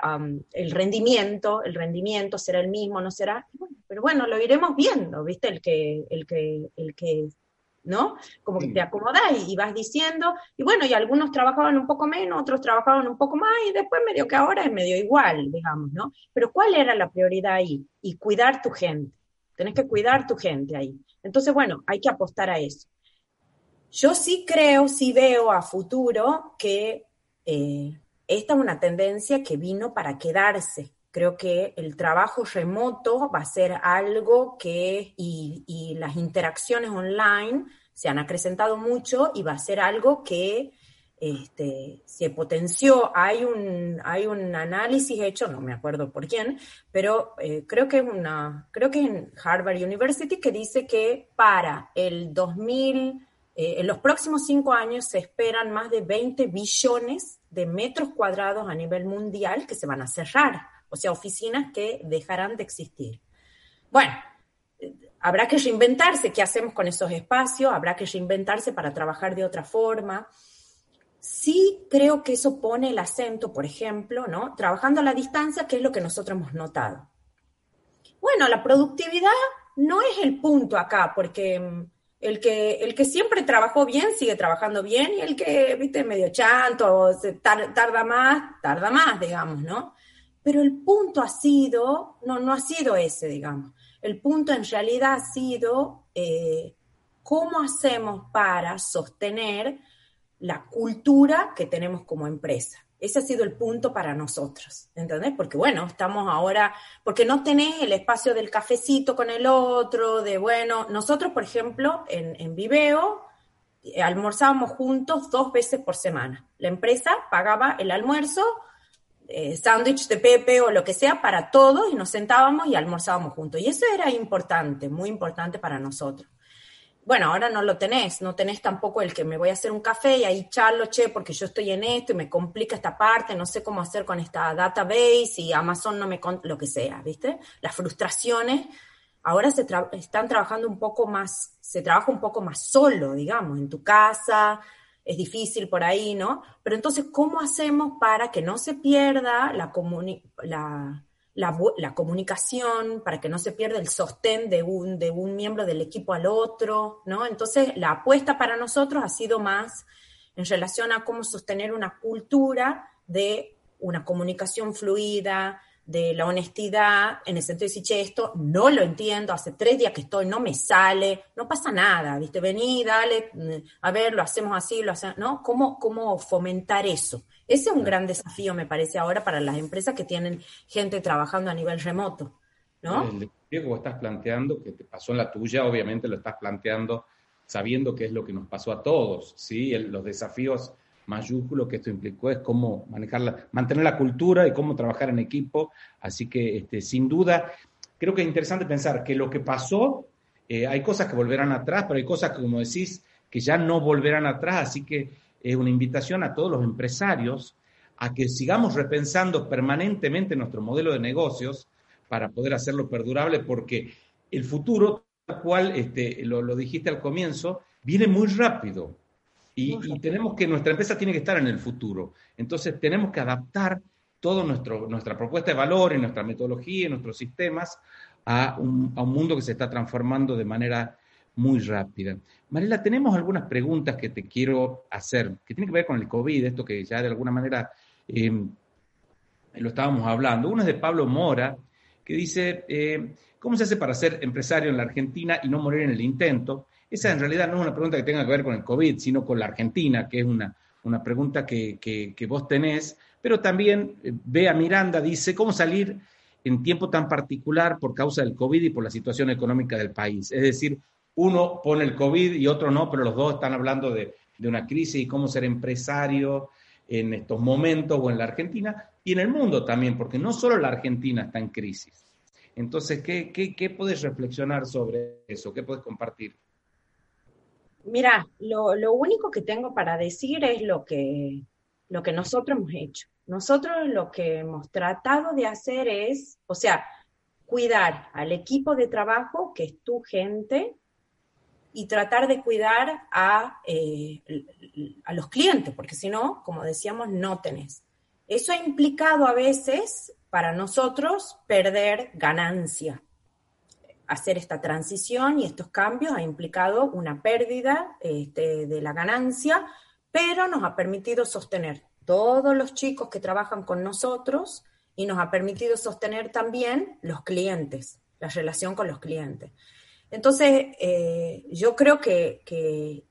el rendimiento, el rendimiento será el mismo, no será, pero bueno, lo iremos viendo, ¿viste? El que, el que, el que, ¿no? Como que te acomodás y, vas diciendo, y bueno, y algunos trabajaban un poco menos, otros trabajaban un poco más, y después medio que ahora es medio igual, digamos, ¿no? Pero ¿cuál era la prioridad ahí? Y cuidar tu gente. Tenés que cuidar tu gente ahí. Entonces, bueno, hay que apostar a eso. Yo sí creo, sí veo a futuro que eh, esta es una tendencia que vino para quedarse. Creo que el trabajo remoto va a ser algo que, y, las interacciones online se han acrecentado mucho y va a ser algo que este, se potenció. Hay un, hay un análisis hecho, no me acuerdo por quién, pero eh, creo que es una, creo que en Harvard University que dice que para el 2000, eh, en los próximos cinco años se esperan más de 20 billones de metros cuadrados a nivel mundial que se van a cerrar, o sea, oficinas que dejarán de existir. Bueno, habrá que reinventarse qué hacemos con esos espacios, habrá que reinventarse para trabajar de otra forma. Sí creo que eso pone el acento, por ejemplo, ¿no? Trabajando a la distancia, ¿qué es lo que nosotros hemos notado? Bueno, la productividad no es el punto acá, porque mm, el que, el que siempre trabajó bien sigue trabajando bien y el que, viste, medio chanto, tarda más, tarda más, digamos, ¿no? Pero el punto ha sido, no, no ha sido ese, digamos. El punto en realidad ha sido eh, cómo hacemos para sostener la cultura que tenemos como empresa. Ese ha sido el punto para nosotros, ¿entendés? Porque bueno, estamos ahora, porque no tenés el espacio del cafecito con el otro, de bueno, nosotros, por ejemplo, en, en Viveo, eh, almorzábamos juntos dos veces por semana. La empresa pagaba el almuerzo, eh, sándwich de Pepe o lo que sea para todos y nos sentábamos y almorzábamos juntos. Y eso era importante, muy importante para nosotros bueno, ahora no lo tenés, no tenés tampoco el que me voy a hacer un café y ahí charlo, che, porque yo estoy en esto y me complica esta parte, no sé cómo hacer con esta database y Amazon no me lo que sea, ¿viste? Las frustraciones ahora se están trabajando un poco más, se trabaja un poco más solo, digamos, en tu casa, es difícil por ahí, ¿no? Pero entonces, ¿cómo hacemos para que no se pierda la, la la, comunicación, para que no se pierda el sostén de un, de un miembro del equipo al otro, ¿no? Entonces, la apuesta para nosotros ha sido más en relación a cómo sostener una cultura de una comunicación fluida, de la honestidad, en el sentido de decir, che, esto no lo entiendo, hace tres días que estoy, no me sale, no pasa nada, ¿viste? Vení, dale, a ver, lo hacemos así, lo hacemos, ¿no? ¿Cómo, cómo fomentar eso? Ese es un gran desafío, me parece, ahora para las empresas que tienen gente trabajando a nivel remoto, ¿no? El desafío que vos estás planteando, que te pasó en la tuya, obviamente lo estás planteando sabiendo qué es lo que nos pasó a todos, ¿sí? los desafíos mayúsculos que esto implicó es cómo manejarla, mantener la cultura y cómo trabajar en equipo. Así que, este, sin duda, creo que es interesante pensar que lo que pasó, eh, hay cosas que volverán atrás, pero hay cosas que, como decís, que ya no volverán atrás. Así que es una invitación a todos los empresarios a que sigamos repensando permanentemente nuestro modelo de negocios para poder hacerlo perdurable, porque el futuro, tal cual este, lo, lo dijiste al comienzo, viene muy rápido. Y, tenemos que, nuestra empresa tiene que estar en el futuro. Entonces tenemos que adaptar toda nuestra propuesta de valor y nuestra metodología y nuestros sistemas a un, a un mundo que se está transformando de manera muy rápida. Mariela, tenemos algunas preguntas que te quiero hacer, que tienen que ver con el COVID, esto que ya de alguna manera em, lo estábamos hablando. Uno es de Pablo Mora, que dice, eh, ¿cómo se hace para ser empresario en la Argentina y no morir en el intento? Esa en realidad no es una pregunta que tenga que ver con el COVID, sino con la Argentina, que es una, una pregunta que, que, vos tenés. Pero también eh, Bea Miranda dice, ¿cómo salir en tiempo tan particular por causa del COVID y por la situación económica del país? Es decir, uno pone el COVID y otro no, pero los dos están hablando de, de una crisis y cómo ser empresario en estos momentos o en la Argentina y en el mundo también, porque no solo la Argentina está en crisis. Entonces, ¿qué, qué, puedes reflexionar sobre eso? ¿Qué puedes compartir? Mira, lo, único que tengo para decir es lo que, lo que nosotros hemos hecho. Nosotros lo que hemos tratado de hacer es, o sea, cuidar al equipo de trabajo, que es tu gente, y tratar de cuidar a, eh, a los clientes, porque si no, como decíamos, no tenés. Eso ha implicado a veces para nosotros perder ganancia. Hacer esta transición y estos cambios ha implicado una pérdida este, de la ganancia, pero nos ha permitido sostener todos los chicos que trabajan con nosotros y nos ha permitido sostener también los clientes, la relación con los clientes. Entonces, eh, yo creo que,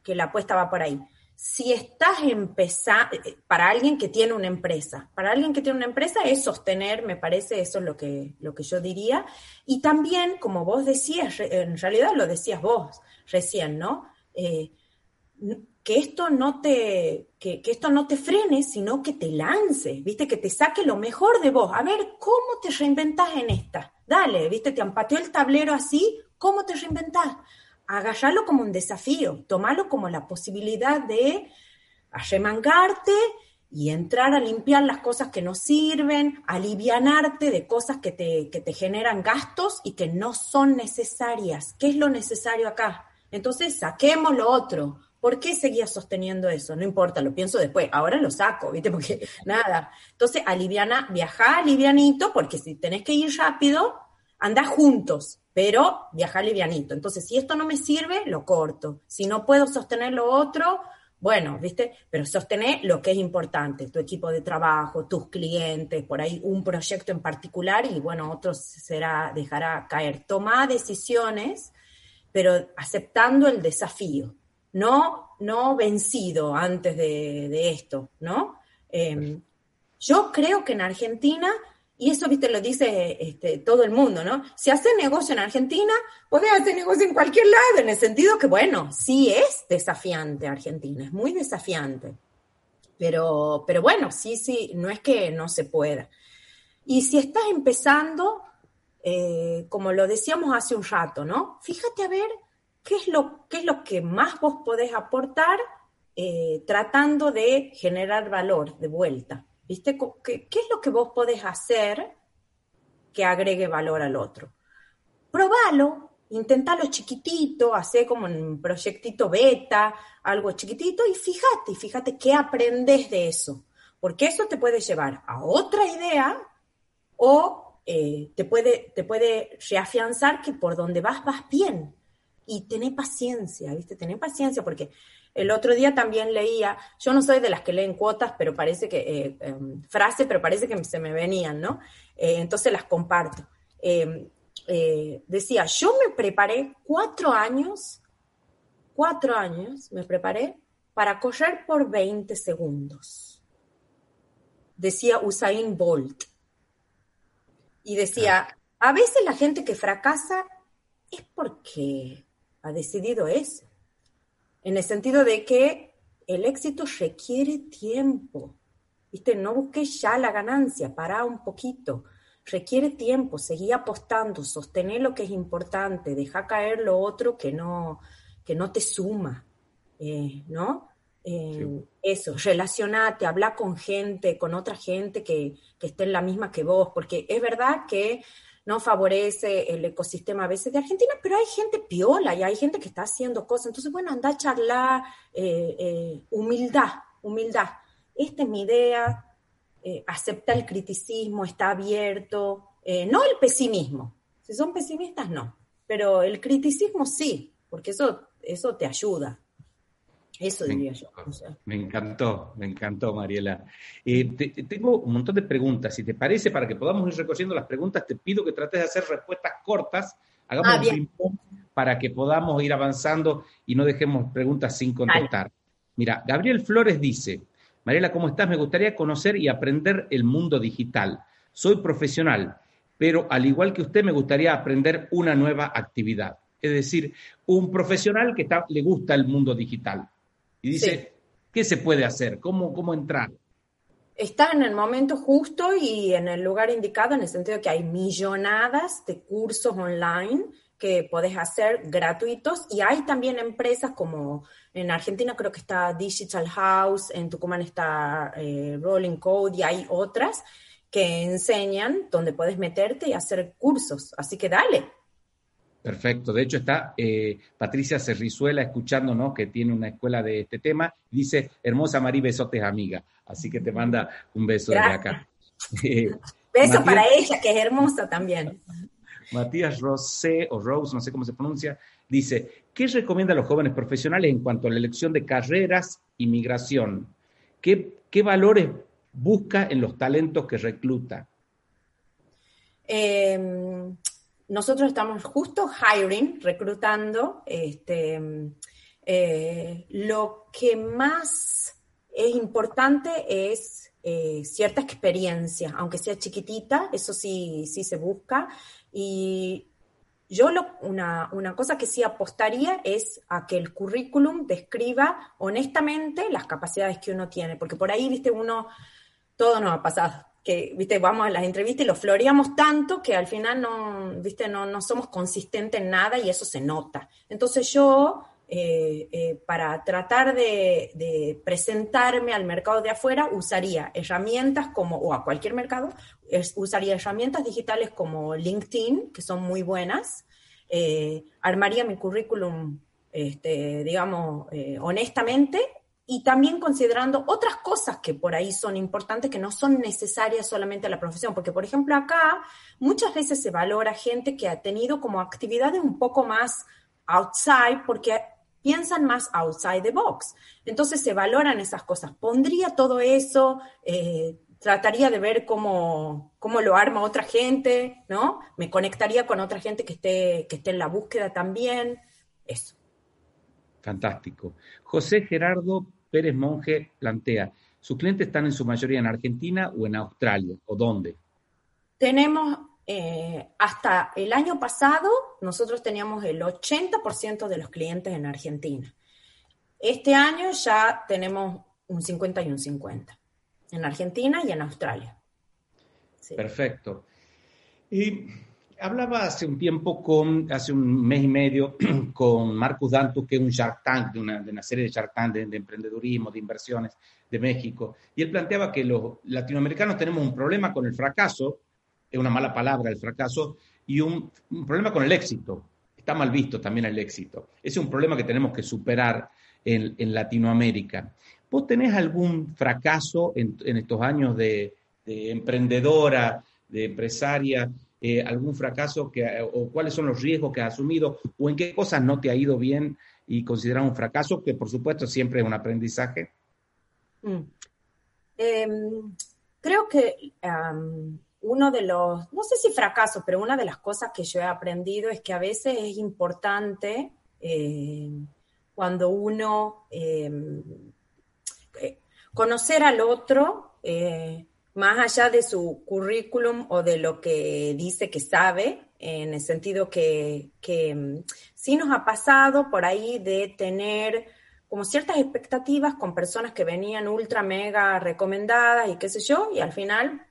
la apuesta va por ahí. Si estás empezando, para alguien que tiene una empresa, para alguien que tiene una empresa es sostener, me parece, eso es lo que, lo que yo diría. Y también, como vos decías, en realidad lo decías vos recién, ¿no? Eh, que esto no te, que, que, esto no te frene, sino que te lance, ¿viste? Que te saque lo mejor de vos. A ver, ¿cómo te reinventás en esta? Dale, ¿viste? Te ampateó el tablero así, ¿Cómo te reinventás? Agarrarlo como un desafío, tomarlo como la posibilidad de arremangarte y entrar a limpiar las cosas que no sirven, alivianarte de cosas que te, que te generan gastos y que no son necesarias. ¿Qué es lo necesario acá? Entonces, saquemos lo otro. ¿Por qué seguías sosteniendo eso? No importa, lo pienso después. Ahora lo saco, ¿viste? Porque nada. Entonces, aliviana, viaja livianito, porque si tenés que ir rápido, anda juntos pero viajar livianito. Entonces, si esto no me sirve, lo corto. Si no puedo sostener lo otro, bueno, ¿viste? Pero sostener lo que es importante, tu equipo de trabajo, tus clientes, por ahí un proyecto en particular y bueno, otro será, dejará caer. Toma decisiones, pero aceptando el desafío, no, no vencido antes de, esto, ¿no? Em, yo creo que en Argentina y eso, viste, lo dice este, todo el mundo, ¿no? Si haces negocio en Argentina, podés hacer negocio en cualquier lado, en el sentido que, bueno, sí es desafiante Argentina, es muy desafiante. Pero, pero bueno, sí, sí, no es que no se pueda. Y si estás empezando, eh, como lo decíamos hace un rato, ¿no? Fíjate a ver qué es lo, qué es lo que más vos podés aportar eh, tratando de generar valor de vuelta. ¿Viste? ¿Qué, es lo que vos podés hacer que agregue valor al otro? Probalo, intentalo chiquitito, hacer como un proyectito beta, algo chiquitito, y fíjate, fíjate qué aprendes de eso. Porque eso te puede llevar a otra idea o eh, te, puede, te puede reafianzar que por donde vas vas bien. Y tené paciencia, ¿viste? Tené paciencia porque el otro día también leía, yo no soy de las que leen cuotas, pero parece que, eh, em, frases, pero parece que se me venían, ¿no? Eh, entonces las comparto. Em, eh, decía, yo me preparé cuatro años, cuatro años me preparé para correr por 20 segundos. Decía Usain Bolt. Y decía, a veces la gente que fracasa es porque ha decidido eso en el sentido de que el éxito requiere tiempo. ¿Viste? No busques ya la ganancia, para un poquito. Requiere tiempo, seguí apostando, sostener lo que es importante, deja caer lo otro que no, que no te suma, eh, ¿no? Eh, eso, relacionate, habla con gente, con otra gente que, que esté en la misma que vos, porque es verdad que no favorece el ecosistema a veces de Argentina, pero hay gente piola y hay gente que está haciendo cosas. Entonces, bueno, anda a charlar, eh, eh, humildad, humildad. Esta es mi idea, eh, acepta el criticismo, está abierto, no el pesimismo. Si son pesimistas, no, pero el criticismo sí, porque eso, eso te ayuda. Eso diría yo. Me encantó, me encantó, Mariela. Eh, tengo un montón de preguntas. Si te parece, para que podamos ir recogiendo las preguntas, te pido que trates de hacer respuestas cortas. Hagamos ah, un ping-pong para que podamos ir avanzando y no dejemos preguntas sin contestar. Mira, Gabriel Flores dice, Mariela, ¿cómo estás? Me gustaría conocer y aprender el mundo digital. Soy profesional, pero al igual que usted me gustaría aprender una nueva actividad. Es decir, un profesional que le gusta el mundo digital y dice, ¿qué se puede hacer? ¿Cómo, ¿Cómo entrar? Está en el momento justo y en el lugar indicado, en el sentido que hay millonadas de cursos online que podés hacer gratuitos y hay también empresas como en Argentina creo que está Digital House, en Tucumán está eh, Rolling Code y hay otras que enseñan donde puedes meterte y hacer cursos. Así que dale. Perfecto. De hecho, está eh, Patricia Cerrizuela escuchándonos, que tiene una escuela de este tema. Dice, hermosa Marí, besotes, amiga. Así que te manda un beso de acá. beso para ella, que es hermosa también. Matías Rosé, o Rose, no sé cómo se pronuncia, dice, ¿qué recomienda a los jóvenes profesionales en cuanto a la elección de carreras y migración? ¿Qué, valores busca en los talentos que recluta? Em, nosotros estamos justo hiring, reclutando. Este, eh, lo que más es importante es eh, cierta experiencia, aunque sea chiquitita, eso sí, sí se busca. Y yo lo, una, una, cosa que sí apostaría es a que el currículum describa honestamente las capacidades que uno tiene, porque por ahí, viste, uno, todo nos ha pasado, que, viste, vamos a las entrevistas y lo floreamos tanto que al final no, viste, no, no somos consistentes en nada y eso se nota. Entonces yo eh, eh, para tratar de, presentarme al mercado de afuera, usaría herramientas como, o a cualquier mercado, usaría herramientas digitales como LinkedIn, que son muy buenas. Eh, armaría mi currículum, este, digamos, honestamente y también considerando otras cosas que por ahí son importantes, que no son necesarias solamente a la profesión, porque por ejemplo acá muchas veces se valora gente que ha tenido como actividades un poco más outside, porque piensan más outside the box. Entonces se valoran esas cosas. Pondría todo eso, eh, trataría de ver cómo, cómo, lo arma otra gente, ¿no? Me conectaría con otra gente que esté, que esté en la búsqueda también. Eso. Fantástico. José Gerardo Pérez Monge plantea, ¿sus clientes están en su mayoría en Argentina o en Australia? ¿O dónde? Tenemos eh, hasta el año pasado nosotros teníamos el 80% de los clientes en Argentina. Este año ya tenemos un 50 y un 50 en Argentina y en Australia. Perfecto. Y hablaba hace un tiempo con, hace un mes y medio, con Marcus Dantus, que es un Shark Tank, de una, serie de Shark Tank de, de, emprendedurismo, de inversiones de México, y él planteaba que los latinoamericanos tenemos un problema con el fracaso es una mala palabra el fracaso, y un, problema con el éxito. Está mal visto también el éxito. Ese es un problema que tenemos que superar en, Latinoamérica. ¿Vos tenés algún fracaso en, estos años de, emprendedora, de empresaria, eh, algún fracaso que, o cuáles son los riesgos que has asumido o en qué cosas no te ha ido bien y consideras un fracaso, que por supuesto siempre es un aprendizaje? Mm. Em, creo que uno de los, no sé si fracasos, pero una de las cosas que yo he aprendido es que a veces es importante eh, cuando uno em, eh, conocer al otro, eh, más allá de su currículum o de lo que dice que sabe, en el sentido que, que em, sí nos ha pasado por ahí de tener como ciertas expectativas con personas que venían ultra mega recomendadas y qué sé yo, y al final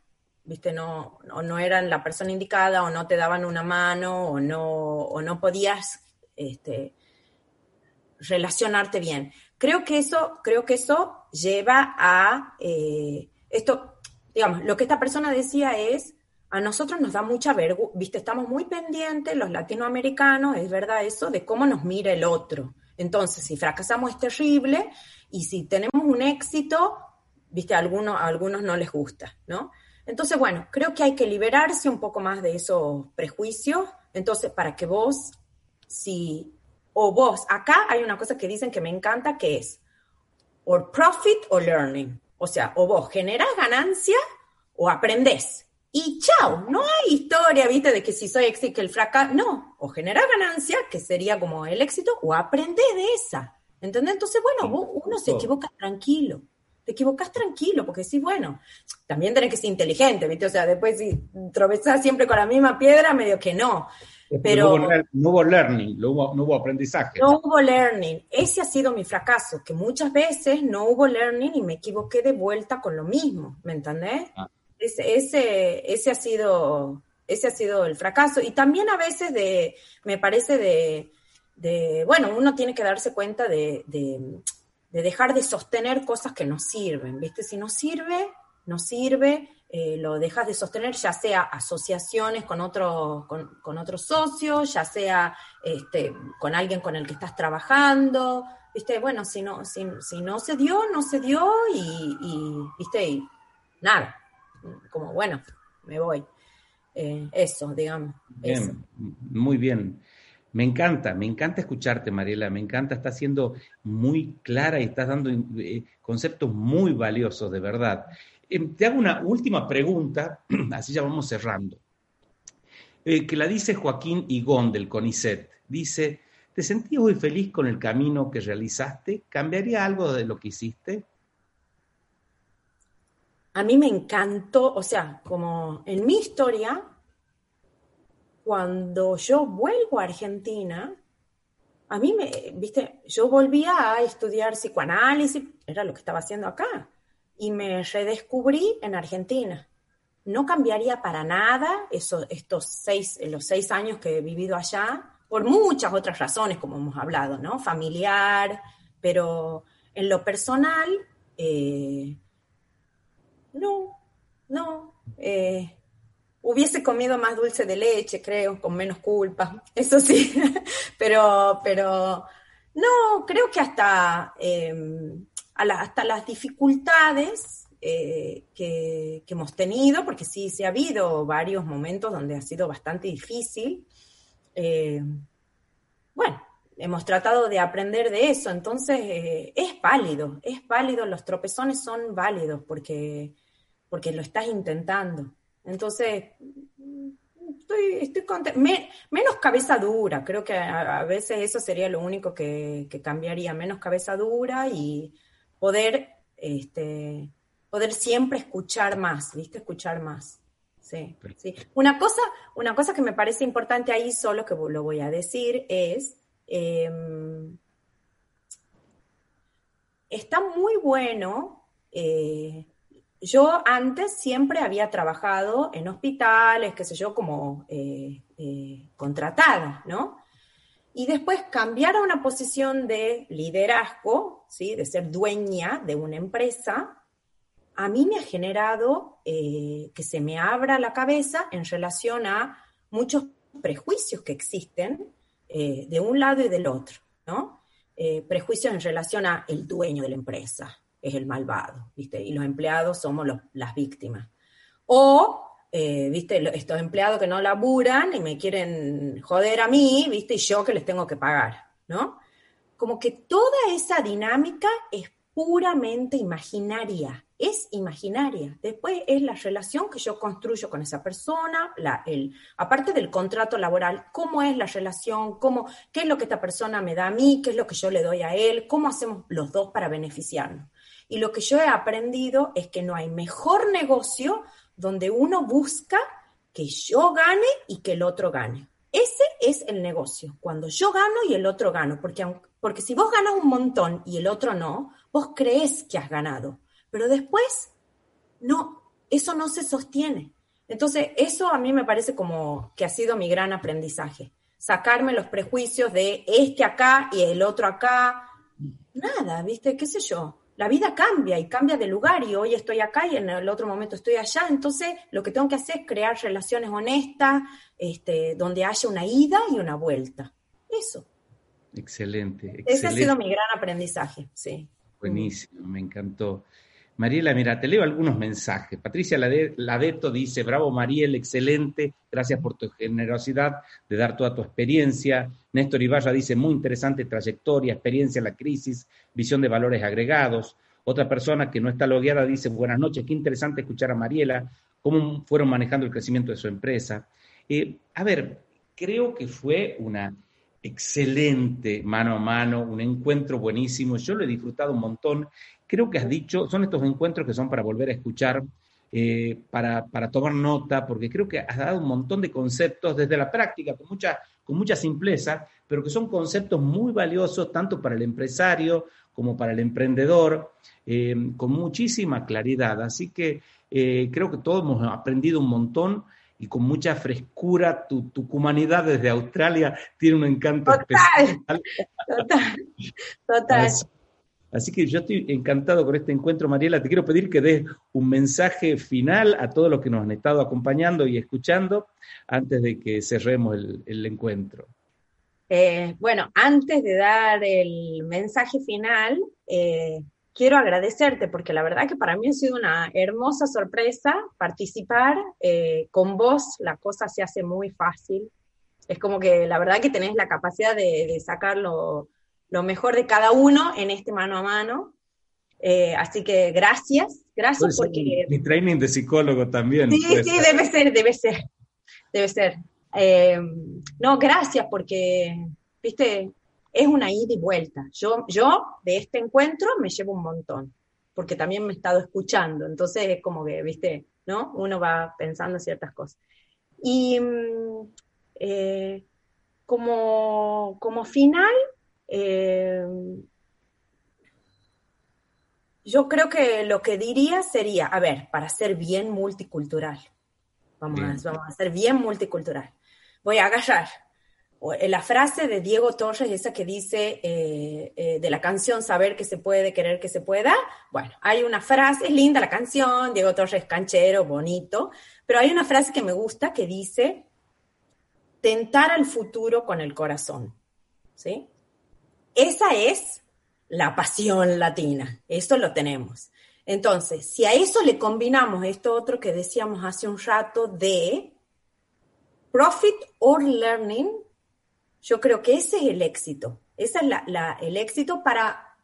viste, no, no eran la persona indicada o no te daban una mano o no, o no podías este, relacionarte bien. Creo que eso, creo que eso lleva a eh, esto, digamos, lo que esta persona decía es, a nosotros nos da mucha vergüenza, viste, estamos muy pendientes, los latinoamericanos, es verdad eso, de cómo nos mira el otro. Entonces, si fracasamos es terrible y si tenemos un éxito, viste, a algunos, a algunos no les gusta, ¿no? Entonces, bueno, creo que hay que liberarse un poco más de esos prejuicios. Entonces, para que vos, si, o vos, acá hay una cosa que dicen que me encanta, que es, or profit o learning. O sea, o vos generás ganancia o aprendés. Y chao, no hay historia, viste, de que si soy éxito, que el fracaso, no, o generás ganancia, que sería como el éxito, o aprendés de esa. ¿Entendés? Entonces, bueno, uno se equivoca tranquilo. Te equivocas tranquilo, porque sí, bueno, también tenés que ser inteligente, ¿viste? O sea, después si tropezás siempre con la misma piedra, medio que no. Pero no hubo, learning, no hubo, aprendizaje. No hubo learning. Ese ha sido mi fracaso, que muchas veces no hubo learning y me equivoqué de vuelta con lo mismo, ¿me entendés? Ah. Ese, ese, ese, ha sido, ese ha sido el fracaso. Y también a veces de, me parece de, de bueno, uno tiene que darse cuenta de, de, de dejar de sostener cosas que no sirven, ¿viste? Si no sirve, no sirve, eh, lo dejas de sostener, ya sea asociaciones con otro, con, otros socios, ya sea este, con alguien con el que estás trabajando, ¿viste? Bueno, si no, si, no se dio, no se dio y, ¿viste? Y nada, como bueno, me voy. Eh, eso, digamos. Bien, muy bien. Me encanta, me encanta escucharte, Mariela, me encanta, estás siendo muy clara y estás dando eh, conceptos muy valiosos, de verdad. Em, te hago una última pregunta, así ya vamos cerrando, eh, que la dice Joaquín Igón del CONICET. Dice, ¿te sentías muy feliz con el camino que realizaste? ¿Cambiaría algo de lo que hiciste? A mí me encantó, o sea, como en mi historia, cuando yo vuelvo a Argentina, a mí me, viste, yo volvía a estudiar psicoanálisis, era lo que estaba haciendo acá y me redescubrí en Argentina. No cambiaría para nada eso, estos seis, los seis años que he vivido allá, por muchas otras razones, como hemos hablado, ¿no? Familiar, pero en lo personal, eh, no, no. Eh, hubiese comido más dulce de leche, creo, con menos culpa, eso sí, pero, pero no, creo que hasta eh, hasta las dificultades eh, que, hemos tenido, porque sí, sí ha habido varios momentos donde ha sido bastante difícil. Eh, bueno, hemos tratado de aprender de eso, entonces eh, es válido, es válido, los tropezones son válidos porque, porque lo estás intentando. Entonces, estoy, estoy contenta. menos cabeza dura, creo que a, veces eso sería lo único que, que cambiaría, menos cabeza dura y poder, este, poder siempre escuchar más, ¿viste? Escuchar más. Sí, sí. Una cosa, una cosa que me parece importante ahí, solo que lo voy a decir, es, em, está muy bueno, eh, yo antes siempre había trabajado en hospitales, qué sé yo, como eh, eh, contratada, ¿no? y después cambiar a una posición de liderazgo, ¿sí? de ser dueña de una empresa, a mí me ha generado eh, que se me abra la cabeza en relación a muchos prejuicios que existen eh, de un lado y del otro, ¿no? Eh, prejuicios en relación a el dueño de la empresa, es el malvado, ¿viste? Y los empleados somos las víctimas. O viste, estos empleados que no laburan y me quieren joder a mí, viste, y yo que les tengo que pagar, ¿no? Como que toda esa dinámica es puramente imaginaria, es imaginaria. Después es la relación que yo construyo con esa persona, la, aparte del contrato laboral, cómo es la relación, cómo, qué es lo que esta persona me da a mí, qué es lo que yo le doy a él, cómo hacemos los dos para beneficiarnos. Y lo que yo he aprendido es que no hay mejor negocio donde uno busca que yo gane y que el otro gane. Ese es el negocio, cuando yo gano y el otro gano, porque, porque si vos ganas un montón y el otro no, vos crees que has ganado, pero después no, eso no se sostiene. Entonces, eso a mí me parece como que ha sido mi gran aprendizaje, sacarme los prejuicios de este acá y el otro acá, nada, ¿viste? ¿Qué sé yo? la vida cambia y cambia de lugar y hoy estoy acá y en el otro momento estoy allá. Entonces, lo que tengo que hacer es crear relaciones honestas, este, donde haya una ida y una vuelta. Eso. Excelente, Ese ha sido mi gran aprendizaje, sí. Buenísimo, me encantó. Mariela, mira, te leo algunos mensajes. Patricia Ladeto dice, bravo Mariel, excelente, gracias por tu generosidad de dar toda tu experiencia. Néstor Ibarra dice, muy interesante trayectoria, experiencia en la crisis, visión de valores agregados. Otra persona que no está logueada dice, buenas noches, qué interesante escuchar a Mariela, cómo fueron manejando el crecimiento de su empresa. Eh, a ver, creo que fue una excelente mano a mano, un encuentro buenísimo. Yo lo he disfrutado un montón creo que has dicho, son estos encuentros que son para volver a escuchar, eh, para, tomar nota, porque creo que has dado un montón de conceptos desde la práctica, con mucha, con mucha simpleza, pero que son conceptos muy valiosos tanto para el empresario como para el emprendedor, eh, con muchísima claridad. Así que eh, creo que todos hemos aprendido un montón y con mucha frescura. Tu, tu humanidad desde Australia tiene un encanto especial. Total, total. Así que yo estoy encantado con este encuentro, Mariela. Te quiero pedir que des un mensaje final a todos los que nos han estado acompañando y escuchando antes de que cerremos el, encuentro. Eh, bueno, antes de dar el mensaje final, eh, quiero agradecerte porque la verdad que para mí ha sido una hermosa sorpresa participar. Eh, con vos la cosa se hace muy fácil. Es como que la verdad que tenés la capacidad de, de sacarlo lo mejor de cada uno en este mano a mano. Eh, así que gracias, gracias porque... Mi training de psicólogo también. Sí, sí, debe ser, debe ser, debe ser. Eh, no, gracias porque, viste, es una ida y vuelta. Yo, yo de este encuentro me llevo un montón, porque también me he estado escuchando, entonces es como que, viste, ¿no? Uno va pensando ciertas cosas. Y mm, eh, como, como final, eh, yo creo que lo que diría sería, a ver, para ser bien multicultural, vamos, A, vamos a ser bien multicultural. Voy a agarrar la frase de Diego Torres, esa que dice eh, de la canción Saber que se puede, querer que se pueda. Bueno, hay una frase, es linda la canción, Diego Torres canchero, bonito, pero hay una frase que me gusta que dice, tentar al futuro con el corazón. ¿Sí? Esa es la pasión latina, eso lo tenemos. Entonces, si a eso le combinamos esto otro que decíamos hace un rato de profit or learning, yo creo que ese es el éxito. Ese es el éxito para,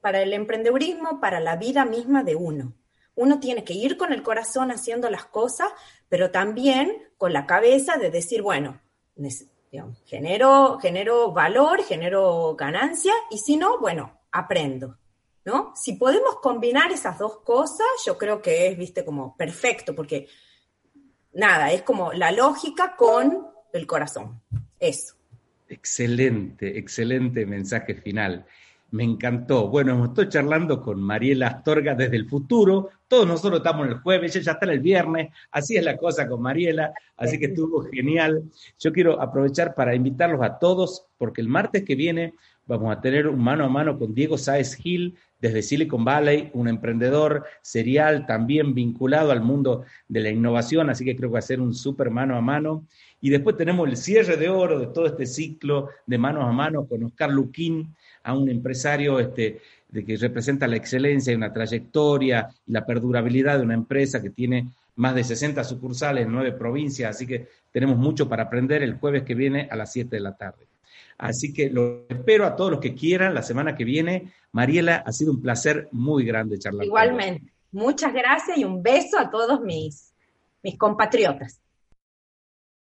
para el emprendedurismo, para la vida misma de uno. Uno tiene que ir con el corazón haciendo las cosas, pero también con la cabeza de decir, bueno, genero, genero valor, genero ganancia y si no, bueno, aprendo. ¿No? Si podemos combinar esas dos cosas, yo creo que es, viste, como perfecto, porque nada, es como la lógica con el corazón. Eso. Excelente, excelente mensaje final. Me encantó. Bueno, estoy charlando con Mariela Astorga desde el futuro. Todos nosotros estamos el jueves, ella ya está el viernes. Así es la cosa con Mariela. Así que estuvo genial. Yo quiero aprovechar para invitarlos a todos, porque el martes que viene vamos a tener un mano a mano con Diego Sáez Gil desde Silicon Valley, un emprendedor serial también vinculado al mundo de la innovación. Así que creo que va a ser un súper mano a mano. Y después tenemos el cierre de oro de todo este ciclo de manos a mano con Oscar Luquín a un empresario este, de que representa la excelencia y una trayectoria y la perdurabilidad de una empresa que tiene más de 60 sucursales en nueve provincias, así que tenemos mucho para aprender el jueves que viene a las 7 de la tarde. Así que lo espero a todos los que quieran la semana que viene. Mariela, ha sido un placer muy grande charlar. Igualmente. Muchas gracias y un beso a todos mis, mis compatriotas.